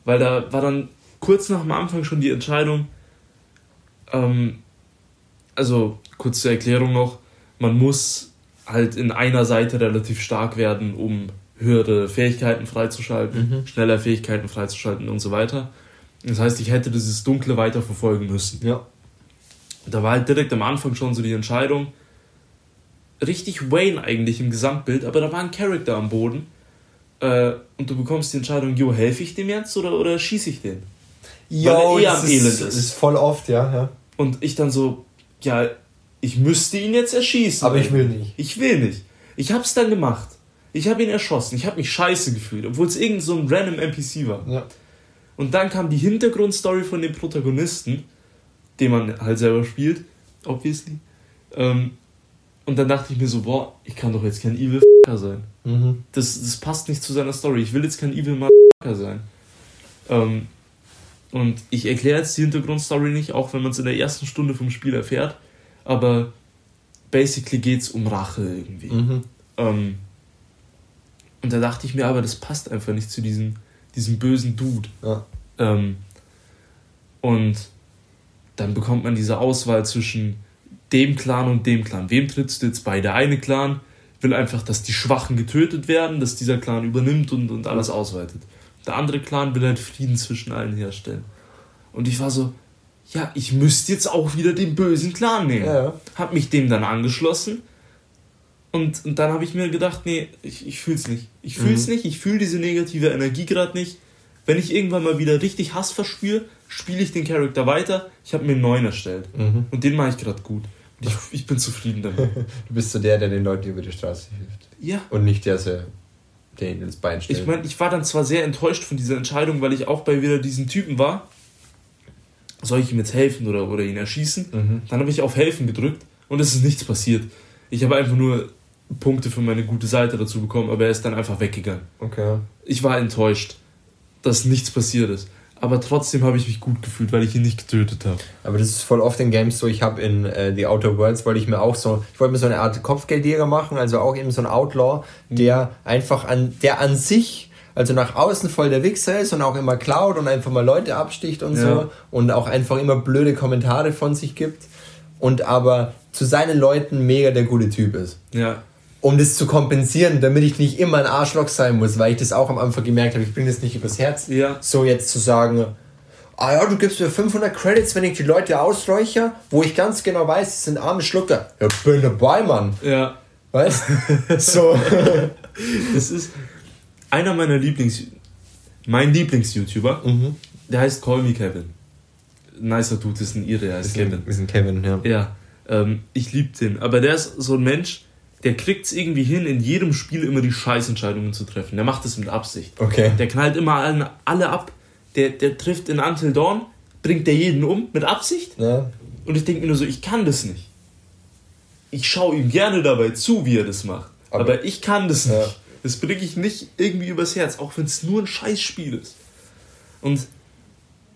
Weil da war dann kurz nach dem Anfang schon die Entscheidung, ähm, also kurz zur Erklärung noch, man muss halt in einer Seite relativ stark werden, um höhere Fähigkeiten freizuschalten, mhm. schneller Fähigkeiten freizuschalten und so weiter. Das heißt, ich hätte dieses Dunkle weiter verfolgen müssen. Ja. Da war halt direkt am Anfang schon so die Entscheidung, richtig Wayne eigentlich im Gesamtbild, aber da war ein Charakter am Boden äh, und du bekommst die Entscheidung, jo, helfe ich dem jetzt oder, oder schieße ich den? Jo, Weil er eh am Elend ist. Das ist voll oft, ja, ja. Und ich dann so, ja, ich müsste ihn jetzt erschießen. Aber ich will nicht. Ich will nicht. Ich hab's dann gemacht. Ich habe ihn erschossen. Ich habe mich scheiße gefühlt, obwohl es irgend so ein random NPC war. Ja. Und dann kam die Hintergrundstory von dem Protagonisten, den man halt selber spielt, obviously. Ähm, und dann dachte ich mir so, boah, ich kann doch jetzt kein Evil sein. Mhm. Das, das passt nicht zu seiner Story. Ich will jetzt kein Evil sein. Ähm, und ich erkläre jetzt die Hintergrundstory nicht, auch wenn man es in der ersten Stunde vom Spiel erfährt aber basically geht es um Rache irgendwie. Mhm. Ähm, und da dachte ich mir aber, das passt einfach nicht zu diesem, diesem bösen Dude. Ja. Ähm, und dann bekommt man diese Auswahl zwischen dem Clan und dem Clan. Wem trittst du jetzt bei? Der eine Clan will einfach, dass die Schwachen getötet werden, dass dieser Clan übernimmt und, und alles ausweitet. Der andere Clan will halt Frieden zwischen allen herstellen. Und ich war so, ja, ich müsste jetzt auch wieder den bösen Clan nehmen. Ja. Hab mich dem dann angeschlossen. Und, und dann habe ich mir gedacht, nee, ich, ich fühl's nicht. Ich fühl's mhm. nicht, ich fühle diese negative Energie gerade nicht. Wenn ich irgendwann mal wieder richtig Hass verspüre, spiele ich den Charakter weiter. Ich habe mir einen neuen erstellt. Mhm. Und den mache ich gerade gut. Ich, ich bin zufrieden damit. du bist so der, der den Leuten über die Straße hilft. Ja. Und nicht der, der ihnen das Bein stellt. Ich meine, ich war dann zwar sehr enttäuscht von dieser Entscheidung, weil ich auch bei wieder diesen Typen war. Soll ich ihm jetzt helfen oder, oder ihn erschießen? Mhm. Dann habe ich auf Helfen gedrückt und es ist nichts passiert. Ich habe einfach nur Punkte für meine gute Seite dazu bekommen, aber er ist dann einfach weggegangen. Okay. Ich war enttäuscht, dass nichts passiert ist. Aber trotzdem habe ich mich gut gefühlt, weil ich ihn nicht getötet habe. Aber das ist voll oft in Games so. Ich habe in äh, The Outer Worlds wollte ich mir auch so, ich wollte mir so eine Art Kopfgeldjäger machen, also auch eben so ein Outlaw, der einfach an, der an sich, also nach außen voll der Wichser ist und auch immer klaut und einfach mal Leute absticht und Ja. so und auch einfach immer blöde Kommentare von sich gibt und aber zu seinen Leuten mega der gute Typ ist. Ja. Um das zu kompensieren, damit ich nicht immer ein Arschloch sein muss, weil ich das auch am Anfang gemerkt habe, ich bringe das nicht übers Herz. Ja. So jetzt zu sagen, ah ja, du gibst mir 500 Credits, wenn ich die Leute ausräuche, wo ich ganz genau weiß, es sind arme Schlucker. Ja, bin dabei, Mann. Ja. Weißt? so. Das ist einer meiner Lieblings... Mein Lieblings-YouTuber. Mhm. Der heißt Call Me Kevin. Nicer Dude ist ein Ire, der heißt Kevin. Wir sind Kevin, ja. Ja, ähm, ich liebe den. Aber der ist so ein Mensch, der kriegt es irgendwie hin, in jedem Spiel immer die Scheißentscheidungen zu treffen. Der macht es mit Absicht. Okay. Der knallt immer allen, alle ab. Der, der trifft in Until Dawn, bringt der jeden um mit Absicht. Ja. Und ich denke mir nur so, ich kann das nicht. Ich schaue ihm gerne dabei zu, wie er das macht. Aber- Aber, ich kann das nicht. Ja. Das bringe ich nicht irgendwie übers Herz, auch wenn es nur ein Scheißspiel ist. Und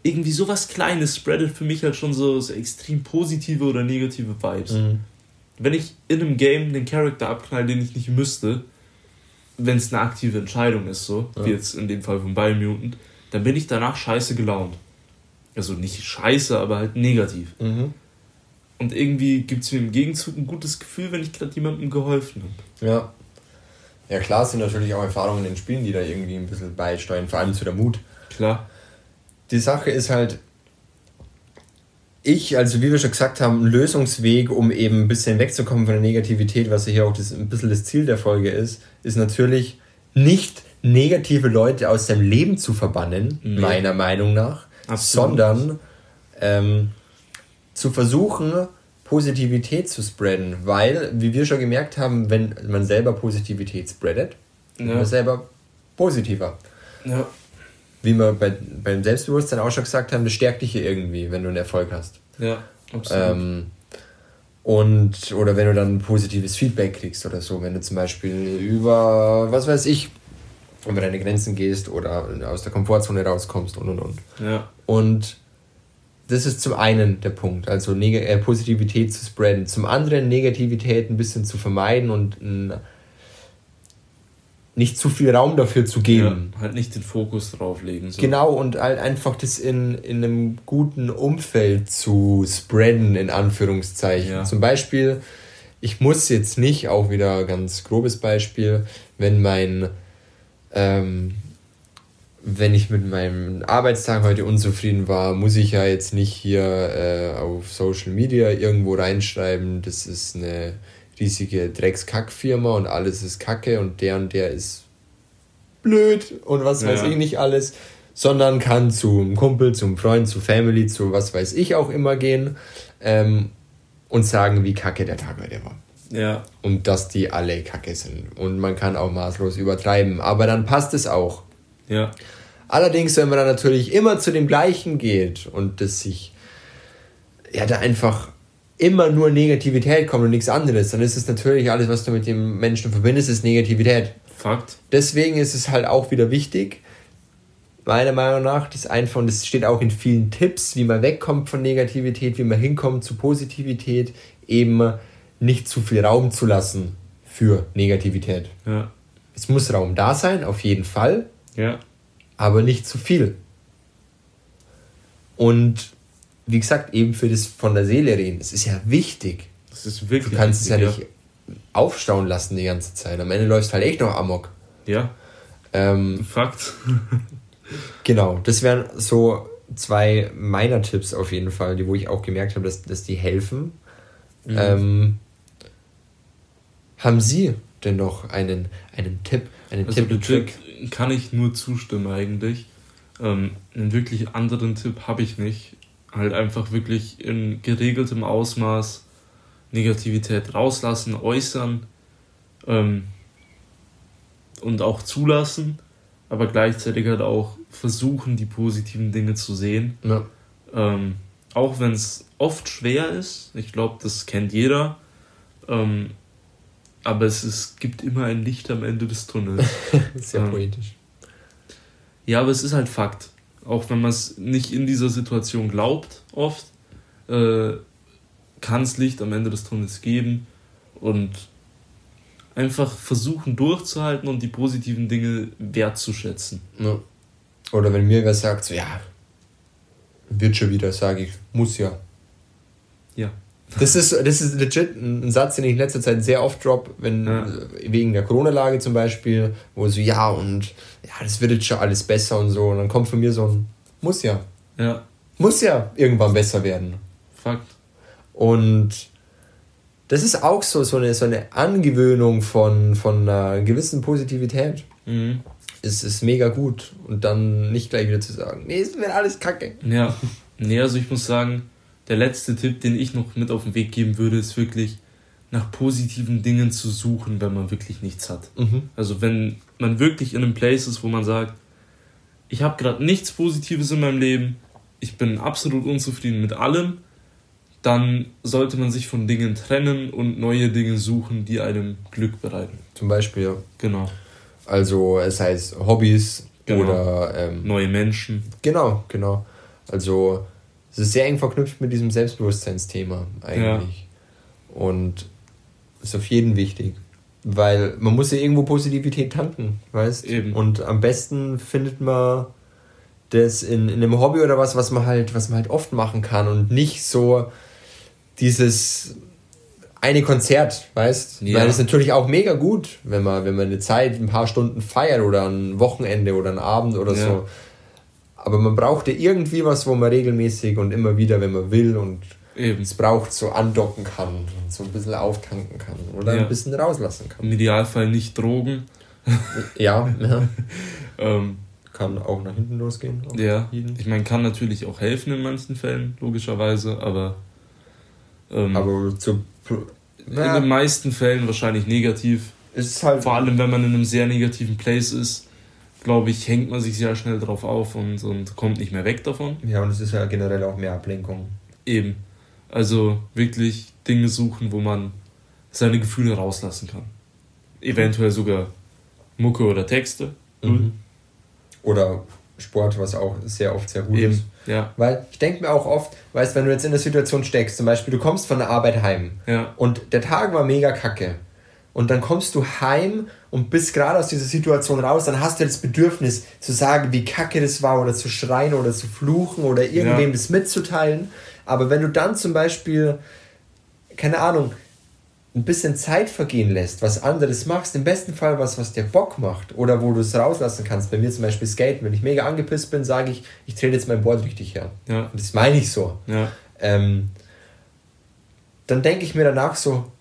irgendwie sowas Kleines spreadet für mich halt schon so, so extrem positive oder negative Vibes. Mhm. Wenn ich in einem Game den Charakter abknall, den ich nicht müsste, wenn es eine aktive Entscheidung ist, so, wie jetzt in dem Fall von Biomutant, dann bin ich danach scheiße gelaunt. Also nicht scheiße, aber halt negativ. Mhm. Und irgendwie gibt es mir im Gegenzug ein gutes Gefühl, wenn ich gerade jemandem geholfen habe. Ja. Ja, klar es sind natürlich auch Erfahrungen in den Spielen, die da irgendwie ein bisschen beisteuern, vor allem zu der Mut. Klar. Die Sache ist halt, ich, also wie wir schon gesagt haben, ein Lösungsweg, um eben ein bisschen wegzukommen von der Negativität, was ja hier auch das, ein bisschen das Ziel der Folge ist, ist natürlich nicht negative Leute aus seinem Leben zu verbannen, Nee. meiner Meinung nach, Absolut. sondern ähm, zu versuchen, Positivität zu spreaden, weil, wie wir schon gemerkt haben, wenn man selber Positivität spreadet, wird man Ja. selber positiver Ja. wie wir bei, beim Selbstbewusstsein auch schon gesagt haben, das stärkt dich hier irgendwie, wenn du einen Erfolg hast. Ja, absolut. Ähm, und, oder wenn du dann positives Feedback kriegst oder so, wenn du zum Beispiel über, was weiß ich, über deine Grenzen gehst oder aus der Komfortzone rauskommst und und und. ja. Und das ist zum einen der Punkt, also Neg äh, Positivität zu spreaden. Zum anderen Negativität ein bisschen zu vermeiden und nicht zu viel Raum dafür zu geben. ja. Halt nicht den Fokus drauflegen. So. Genau, und halt einfach das in, in einem guten Umfeld zu spreaden, in Anführungszeichen. Ja. Zum Beispiel, ich muss jetzt nicht, auch wieder ganz grobes Beispiel, wenn mein, ähm, wenn ich mit meinem Arbeitstag heute unzufrieden war, muss ich ja jetzt nicht hier äh, auf Social Media irgendwo reinschreiben, das ist eine riesige Dreckskack-Firma und alles ist Kacke und der und der ist blöd und was weiß Ja. ich nicht alles, sondern kann zum Kumpel, zum Freund, zu Family, zu was weiß ich auch immer gehen ähm, und sagen, wie kacke der Tag heute war. Ja, Und dass die alle kacke sind. Und man kann auch maßlos übertreiben. Aber dann passt es auch. ja, Allerdings, wenn man dann natürlich immer zu dem Gleichen geht und das sich, ja, da einfach immer nur Negativität kommt und nichts anderes, dann ist es natürlich alles, was du mit dem Menschen verbindest, ist Negativität. Fakt. Deswegen ist es halt auch wieder wichtig, meiner Meinung nach, das einfach, und das steht auch in vielen Tipps, wie man wegkommt von Negativität, wie man hinkommt zu Positivität, eben nicht zu viel Raum zu lassen für Negativität. Ja, Es muss Raum da sein, auf jeden Fall, ja, aber nicht zu viel. Und wie gesagt, eben für das von der Seele reden, es ist ja wichtig. das ist wirklich. Du kannst es ja wichtig, nicht aufstauen lassen die ganze Zeit. Am Ende läufst halt echt noch Amok. Ja, Ähm, Fakt. genau, das wären so zwei meiner Tipps auf jeden Fall, die wo ich auch gemerkt habe, dass, dass die helfen. Mhm. Ähm, haben Sie denn noch einen, einen Tipp, einen Also Tipp, Trick? Kann ich nur zustimmen eigentlich. Ähm, einen wirklich anderen Tipp habe ich nicht. Halt einfach wirklich in geregeltem Ausmaß Negativität rauslassen, äußern. Ähm, und auch zulassen, aber gleichzeitig halt auch versuchen, die positiven Dinge zu sehen. Ja. Ähm, auch wenn es oft schwer ist, ich glaube, das kennt jeder, ähm, aber es ist, gibt immer ein Licht am Ende des Tunnels. Sehr ähm, poetisch. Ja, aber es ist halt Fakt. Auch wenn man es nicht in dieser Situation glaubt, oft, äh, kann es Licht am Ende des Tunnels geben und einfach versuchen durchzuhalten und die positiven Dinge wertzuschätzen. Ja. Oder wenn mir wer sagt, so, ja, wird schon wieder, sage ich, muss ja. Ja. Das ist, das ist legit ein Satz, den ich in letzter Zeit sehr oft drop, wenn ja. wegen der Corona-Lage zum Beispiel, wo so, ja, und ja, das wird jetzt schon alles besser und so. Und dann kommt von mir so ein, muss ja. Ja. Muss ja irgendwann besser werden. Fakt. Und das ist auch so, so, eine, so eine Angewöhnung von, von einer gewissen Positivität. Mhm. Es ist mega gut. Und dann nicht gleich wieder zu sagen, nee, es wird alles kacke. Ja. Nee, also ich muss sagen, der letzte Tipp, den ich noch mit auf den Weg geben würde, ist wirklich nach positiven Dingen zu suchen, wenn man wirklich nichts hat. Mhm. Also wenn man wirklich in einem Place ist, wo man sagt, ich habe gerade nichts Positives in meinem Leben, ich bin absolut unzufrieden mit allem, dann sollte man sich von Dingen trennen und neue Dinge suchen, die einem Glück bereiten. Zum Beispiel, ja. Genau. Also es heißt Hobbys genau. oder ähm, neue Menschen. Genau, genau. Also es ist sehr eng verknüpft mit diesem Selbstbewusstseinsthema eigentlich. Ja. Und ist auf jeden wichtig. Weil man muss ja irgendwo Positivität tanken, weißt Eben. Und am besten findet man das in, in einem Hobby oder was, was man halt, was man halt oft machen kann und nicht so dieses eine Konzert, weißt? Ja. Weil es natürlich auch mega gut, wenn man, wenn man eine Zeit, ein paar Stunden feiert oder ein Wochenende oder ein Abend oder ja. so. Aber man braucht ja irgendwie was, wo man regelmäßig und immer wieder, wenn man will und Eben. es braucht, so andocken kann und so ein bisschen auftanken kann oder ja. ein bisschen rauslassen kann. Im Idealfall nicht Drogen. ja, ja. ähm, kann auch nach hinten losgehen. Ja, ich meine, kann natürlich auch helfen in manchen Fällen, logischerweise, aber. Ähm, aber zu, in den meisten Fällen wahrscheinlich negativ. Ist halt Vor allem, wenn man in einem sehr negativen Place ist glaube ich, hängt man sich sehr schnell drauf auf und, und kommt nicht mehr weg davon. Ja, und es ist ja generell auch mehr Ablenkung. Eben. Also wirklich Dinge suchen, wo man seine Gefühle rauslassen kann. Eventuell sogar Mucke oder Texte. Mhm. Oder Sport, was auch sehr oft sehr gut Eben. ist. Ja. Weil ich denke mir auch oft, weißt wenn du jetzt in der Situation steckst, zum Beispiel, du kommst von der Arbeit heim ja. und der Tag war mega kacke und dann kommst du heim und bist gerade aus dieser Situation raus, dann hast du das Bedürfnis zu sagen, wie kacke das war oder zu schreien oder zu fluchen oder irgendwem ja. das mitzuteilen. Aber wenn du dann zum Beispiel, keine Ahnung, ein bisschen Zeit vergehen lässt, was anderes machst, im besten Fall was, was dir Bock macht oder wo du es rauslassen kannst. Bei mir zum Beispiel Skaten. Wenn ich mega angepisst bin, sage ich, ich trete jetzt mein Board richtig her. Ja. Und das meine ich so. Ja. Ähm, dann denke ich mir danach so,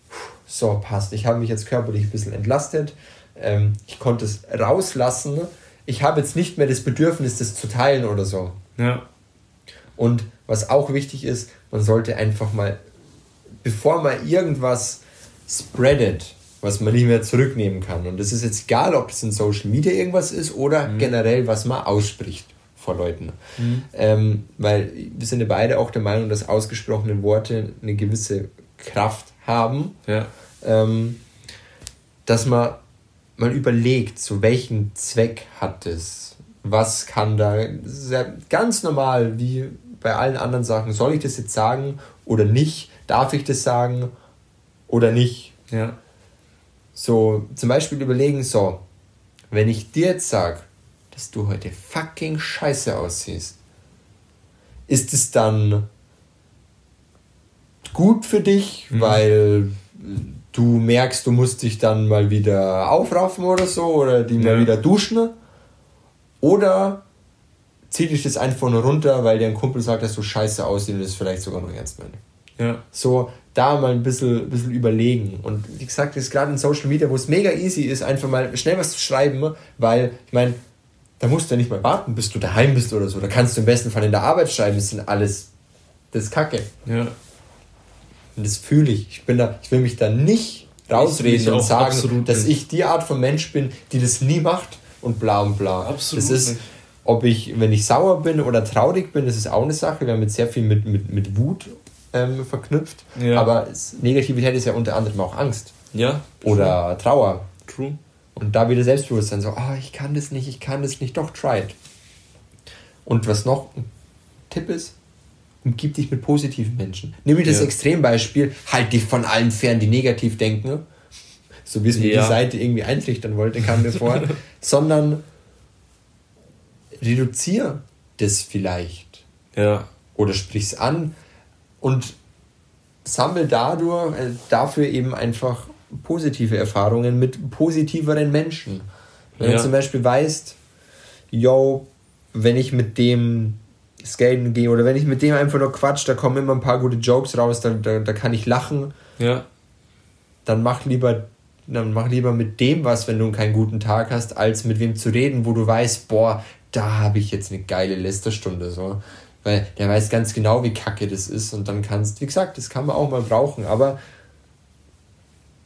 so passt. Ich habe mich jetzt körperlich ein bisschen entlastet. Ähm, ich konnte es rauslassen. Ich habe jetzt nicht mehr das Bedürfnis, das zu teilen oder so. Ja. Und was auch wichtig ist, man sollte einfach mal, bevor man irgendwas spreadet, was man nicht mehr zurücknehmen kann, und das ist jetzt egal, ob es in Social Media irgendwas ist oder mhm. generell, was man ausspricht vor Leuten. Mhm. Ähm, weil wir sind ja beide auch der Meinung, dass ausgesprochene Worte eine gewisse Kraft haben. Ja. Ähm, dass man mal überlegt, zu welchem Zweck hat es? Was kann da? Ganz normal, wie bei allen anderen Sachen. Soll ich das jetzt sagen oder nicht? Darf ich das sagen oder nicht? Ja. So, zum Beispiel überlegen, so, wenn ich dir jetzt sage, dass du heute fucking scheiße aussiehst, ist es dann gut für dich, mhm. weil du merkst, du musst dich dann mal wieder aufraffen oder so oder die ja. mal wieder duschen. Oder zieh dich das einfach nur runter, weil dir ein Kumpel sagt, dass du scheiße aussiehst und das vielleicht sogar noch ernst meint. Ja. So, da mal ein bisschen, bisschen überlegen. Und wie gesagt, das ist gerade in Social Media, wo es mega easy ist, einfach mal schnell was zu schreiben, weil, ich meine, da musst du ja nicht mal warten, bis du daheim bist oder so. Da kannst du im besten Fall in der Arbeit schreiben, das sind alles, das ist Kacke. Ja. Und das fühle ich. Ich bin da, ich will mich da nicht rausreden und sagen, dass ich die Art von Mensch bin, die das nie macht und bla und bla. Absolut. Das ist, ob ich, wenn ich sauer bin oder traurig bin, das ist auch eine Sache. Wir haben jetzt sehr viel mit, mit, mit Wut ähm, verknüpft. Ja. Aber Negativität ist ja unter anderem auch Angst. Ja. Oder Trauer. True. Und da wieder Selbstbewusstsein, so, oh, ich kann das nicht, ich kann das nicht, doch, try it. Und was noch ein Tipp ist, umgib dich mit positiven Menschen. Nimm mir das ja. Extrembeispiel, halt dich von allen fern, die negativ denken, so wie es mir ja. die Seite irgendwie eintrichtern wollte, kam mir vor, sondern reduziere das vielleicht. Ja. Oder sprich's an und sammel dadurch, äh, dafür eben einfach positive Erfahrungen mit positiveren Menschen. Wenn ja. du zum Beispiel weißt, yo, wenn ich mit dem skaten gehe oder wenn ich mit dem einfach nur quatsch, da kommen immer ein paar gute Jokes raus, da, da, da kann ich lachen. Ja. Dann mach lieber dann mach lieber mit dem was, wenn du keinen guten Tag hast, als mit wem zu reden, wo du weißt, boah, da habe ich jetzt eine geile Lästerstunde so. Weil der weiß ganz genau, wie kacke das ist und dann kannst, wie gesagt, das kann man auch mal brauchen, aber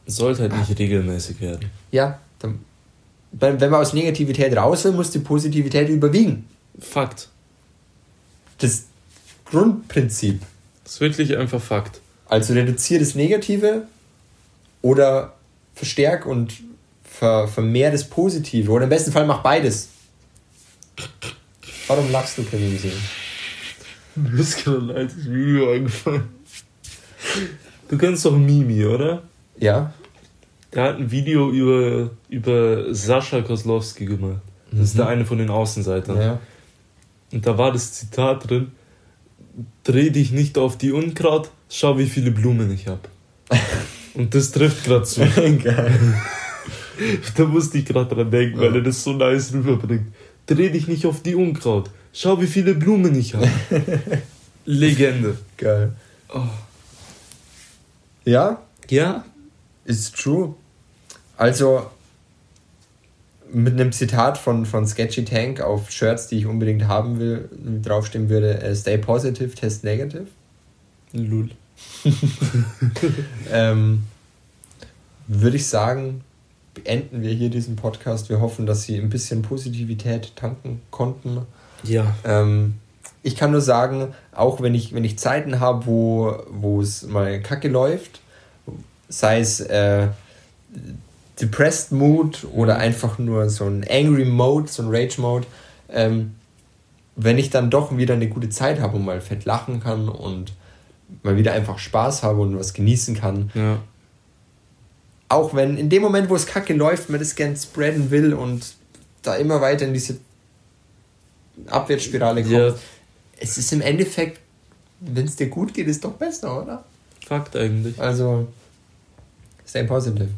sollte halt nicht regelmäßig werden. Ja, dann, wenn man aus Negativität raus will, muss die Positivität überwiegen. Fakt. Das Grundprinzip. Das ist wirklich einfach Fakt. Also reduziere das Negative oder verstärk und ver, vermehr das Positive. Oder im besten Fall mach beides. Warum lachst du, Kevin? Mir ist gerade ein altes Video eingefallen. Du kennst doch Mimi, oder? Ja. Der hat ein Video über, über Sascha Koslowski gemacht. Das mhm. ist der eine von den Außenseitern. Ja. Und da war das Zitat drin: Dreh dich nicht auf die Unkraut, schau, wie viele Blumen ich hab. Und das trifft gerade so. Geil. da musste ich gerade dran denken, weil er das so nice rüberbringt. Dreh dich nicht auf die Unkraut, schau, wie viele Blumen ich habe. Legende. Geil. Oh. Ja? Ja? Ist true. Also, mit einem Zitat von, von Sketchy Tank auf Shirts, die ich unbedingt haben will, draufstehen würde: uh, Stay positive, test negative. Lul. ähm, würde ich sagen, beenden wir hier diesen Podcast. Wir hoffen, dass Sie ein bisschen Positivität tanken konnten. Ja. Ähm, ich kann nur sagen, auch wenn ich, wenn ich Zeiten habe, wo, wo es mal kacke läuft, sei es äh, Depressed Mood oder einfach nur so ein Angry Mode, so ein Rage Mode, ähm, wenn ich dann doch wieder eine gute Zeit habe und mal fett lachen kann und mal wieder einfach Spaß habe und was genießen kann. Ja. Auch wenn in dem Moment, wo es kacke läuft, man das gern spreaden will und da immer weiter in diese Abwärtsspirale kommt. Ja. Es ist im Endeffekt, wenn es dir gut geht, ist doch besser, oder? Fakt eigentlich. Also, stay positive.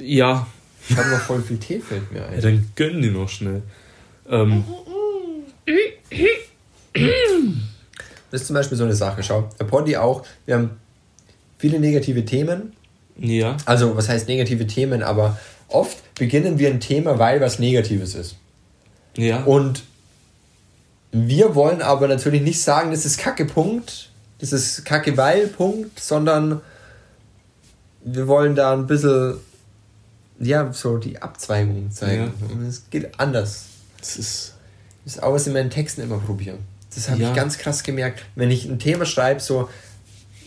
Ja. Ich habe noch voll viel Tee, fällt mir ein. Ja, dann gönnen die noch schnell. Ähm. Das ist zum Beispiel so eine Sache. Schau, der Poddy auch, wir haben viele negative Themen. Ja. Also, was heißt negative Themen? Aber oft beginnen wir ein Thema, weil was Negatives ist. Ja. Und wir wollen aber natürlich nicht sagen, das ist Kacke, Punkt. Das ist Kacke, weil, Punkt. Sondern wir wollen da ein bisschen ja, so die Abzweigung zeigen. Ja. Es geht anders. Das ist, das ist auch, was in meinen Texten immer probiere. Das habe ja. ich ganz krass gemerkt. Wenn ich ein Thema schreibe, so,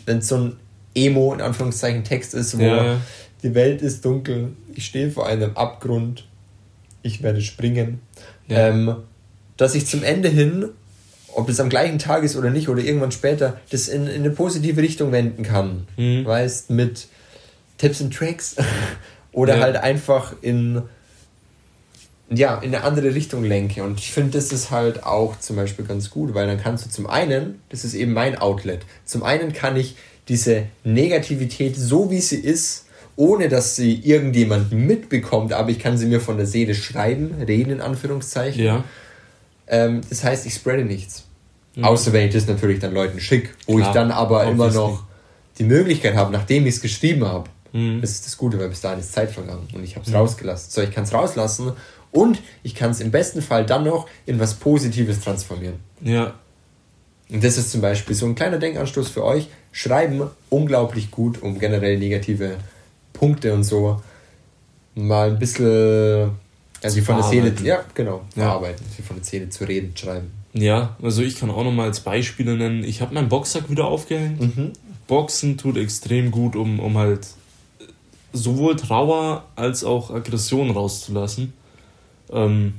wenn es so ein Emo, in Anführungszeichen, Text ist, wo ja. die Welt ist dunkel, ich stehe vor einem Abgrund, ich werde springen, ähm, dass ich zum Ende hin, ob es am gleichen Tag ist oder nicht, oder irgendwann später, das in, in eine positive Richtung wenden kann. Mhm. Weißt, mit Tipps und Tricks oder ja. halt einfach in ja, in eine andere Richtung lenke. Und ich finde, das ist halt auch zum Beispiel ganz gut, weil dann kannst du zum einen, das ist eben mein Outlet, zum einen kann ich diese Negativität so wie sie ist, ohne dass sie irgendjemand mitbekommt, aber ich kann sie mir von der Seele schreiben, reden in Anführungszeichen. Ja. Ähm, das heißt, ich spreade nichts. Mhm. Außer wenn ich das natürlich dann Leuten schicke, wo Klar, ich dann aber immer noch die Möglichkeit habe, nachdem ich es geschrieben habe, Mhm. Das ist das Gute, weil bis dahin ist Zeit vergangen und ich habe es mhm. rausgelassen. So, ich kann es rauslassen und ich kann es im besten Fall dann noch in was Positives transformieren. Ja. Und das ist zum Beispiel so ein kleiner Denkanstoß für euch. Schreiben unglaublich gut, um generell negative Punkte und so mal ein bisschen also von der Seele, ja, genau, verarbeiten, ja. von der Seele zu reden, schreiben. Ja, also ich kann auch noch mal als Beispiele nennen. Ich habe meinen Boxsack wieder aufgehängt. Mhm. Boxen tut extrem gut, um, um halt sowohl Trauer als auch Aggression rauszulassen. Ähm,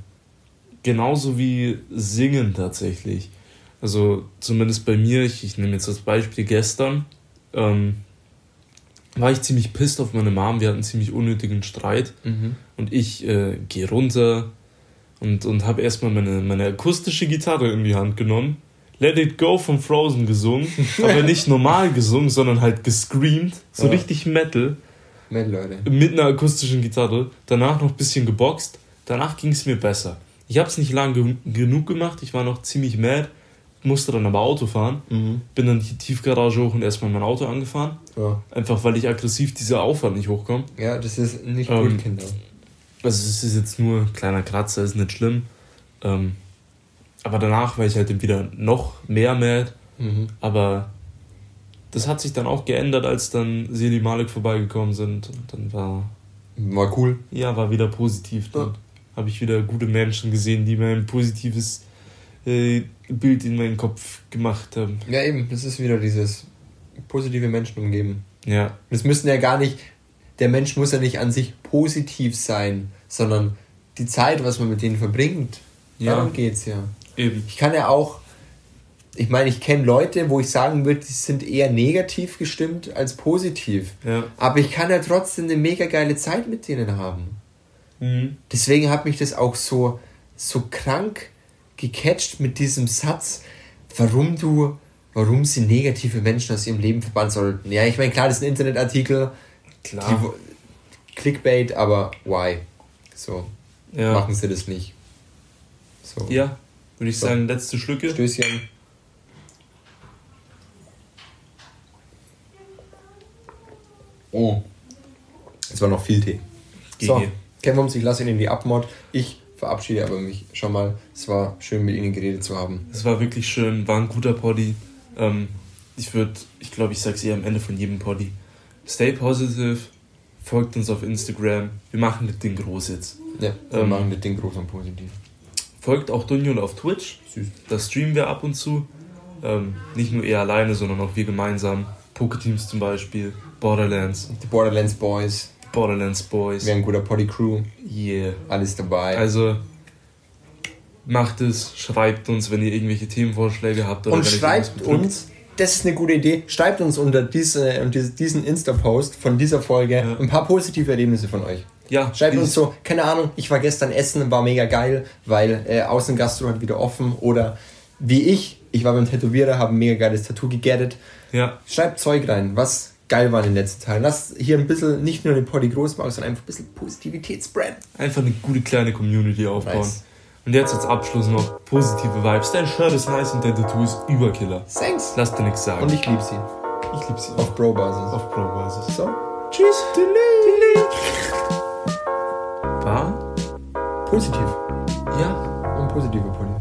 genauso wie Singen tatsächlich. Also zumindest bei mir, ich, ich nehme jetzt das Beispiel gestern, ähm, war ich ziemlich pisst auf meine Mom. Wir hatten einen ziemlich unnötigen Streit. Mhm. Und ich äh, gehe runter und, und habe erstmal meine, meine akustische Gitarre in die Hand genommen. Let It Go von Frozen gesungen. aber nicht normal gesungen, sondern halt gescreamed. So ja. richtig Metal. Metal, Leute. Mit einer akustischen Gitarre. Danach noch ein bisschen geboxt. Danach ging es mir besser. Ich habe es nicht lang ge genug gemacht. Ich war noch ziemlich mad musste dann aber Auto fahren. Mhm. Bin dann die Tiefgarage hoch und erstmal mein Auto angefahren. Ja. Einfach weil ich aggressiv diese Auffahrt nicht hochkomme. Ja, das ist nicht ähm, gut, Kinder. Also es ist jetzt nur ein kleiner Kratzer, ist nicht schlimm. Ähm, aber danach war ich halt wieder noch mehr mad. Mhm. Aber das hat sich dann auch geändert, als dann Seli Malik vorbeigekommen sind. Und dann war. War cool. Ja, war wieder positiv. Dann ja. habe ich wieder gute Menschen gesehen, die mir ein positives äh, Bild in meinen Kopf gemacht haben. Ja, eben, das ist wieder dieses positive Menschen umgeben. Ja. Das müssen ja gar nicht, der Mensch muss ja nicht an sich positiv sein, sondern die Zeit, was man mit denen verbringt, ja. darum geht's ja. Eben. Ich kann ja auch, ich meine, ich kenne Leute, wo ich sagen würde, die sind eher negativ gestimmt als positiv. Ja. Aber ich kann ja trotzdem eine mega geile Zeit mit denen haben. Mhm. Deswegen hat mich das auch so, so krank gecatcht mit diesem Satz, warum du, warum sie negative Menschen aus ihrem Leben verbannen sollten. Ja, ich meine, klar, das ist ein Internetartikel, klar. Die, Clickbait, aber why? So, ja. machen sie das nicht. So. Ja, würde ich so. sagen, letzte Schlücke. Stößchen. Oh. Es war noch viel Tee. GG. So, Kevin, ich lasse ihn in die Abmod. Ich verabschiede aber mich schon mal. Es war schön, mit Ihnen geredet zu haben. Es war wirklich schön, war ein guter Poddy. Ähm, ich würde, ich glaube, ich sage es eher am Ende von jedem Poddy. Stay positive, folgt uns auf Instagram. Wir machen das Ding groß jetzt. Ja, wir ähm, machen das Ding groß und positiv. Folgt auch Dunjun auf Twitch. Süß. Da streamen wir ab und zu. Ähm, nicht nur er alleine, sondern auch wir gemeinsam. Poketeams zum Beispiel, Borderlands. Die Borderlands Boys. Borderlands Boys. Wir ein guter Potty Crew. Yeah. Alles dabei. Also macht es, schreibt uns, wenn ihr irgendwelche Themenvorschläge habt. Oder Und schreibt uns, das ist eine gute Idee, schreibt uns unter diese, diesen Insta-Post von dieser Folge ja. ein paar positive Erlebnisse von euch. Ja, Schreibt uns so, keine Ahnung, ich war gestern essen, war mega geil, weil äh, Außengastro hat wieder offen. Oder wie ich, ich war beim Tätowierer, habe ein mega geiles Tattoo gegettet. Ja. Schreibt Zeug rein, was geil waren in den letzten Teilen. Lass hier ein bisschen nicht nur den Poddy groß machen, sondern einfach ein bisschen Positivität spreaden. Einfach eine gute kleine Community aufbauen. Nice. Und jetzt als Abschluss noch positive Vibes. Dein Shirt ist nice und dein Tattoo ist Überkiller. Thanks. Lass dir nichts sagen. Und ich lieb sie. Ich lieb sie. Auf Bro-Basis. Auf Bro-Basis. So. Tschüss. Delete. War? Positiv. Ja. Und positive Pony.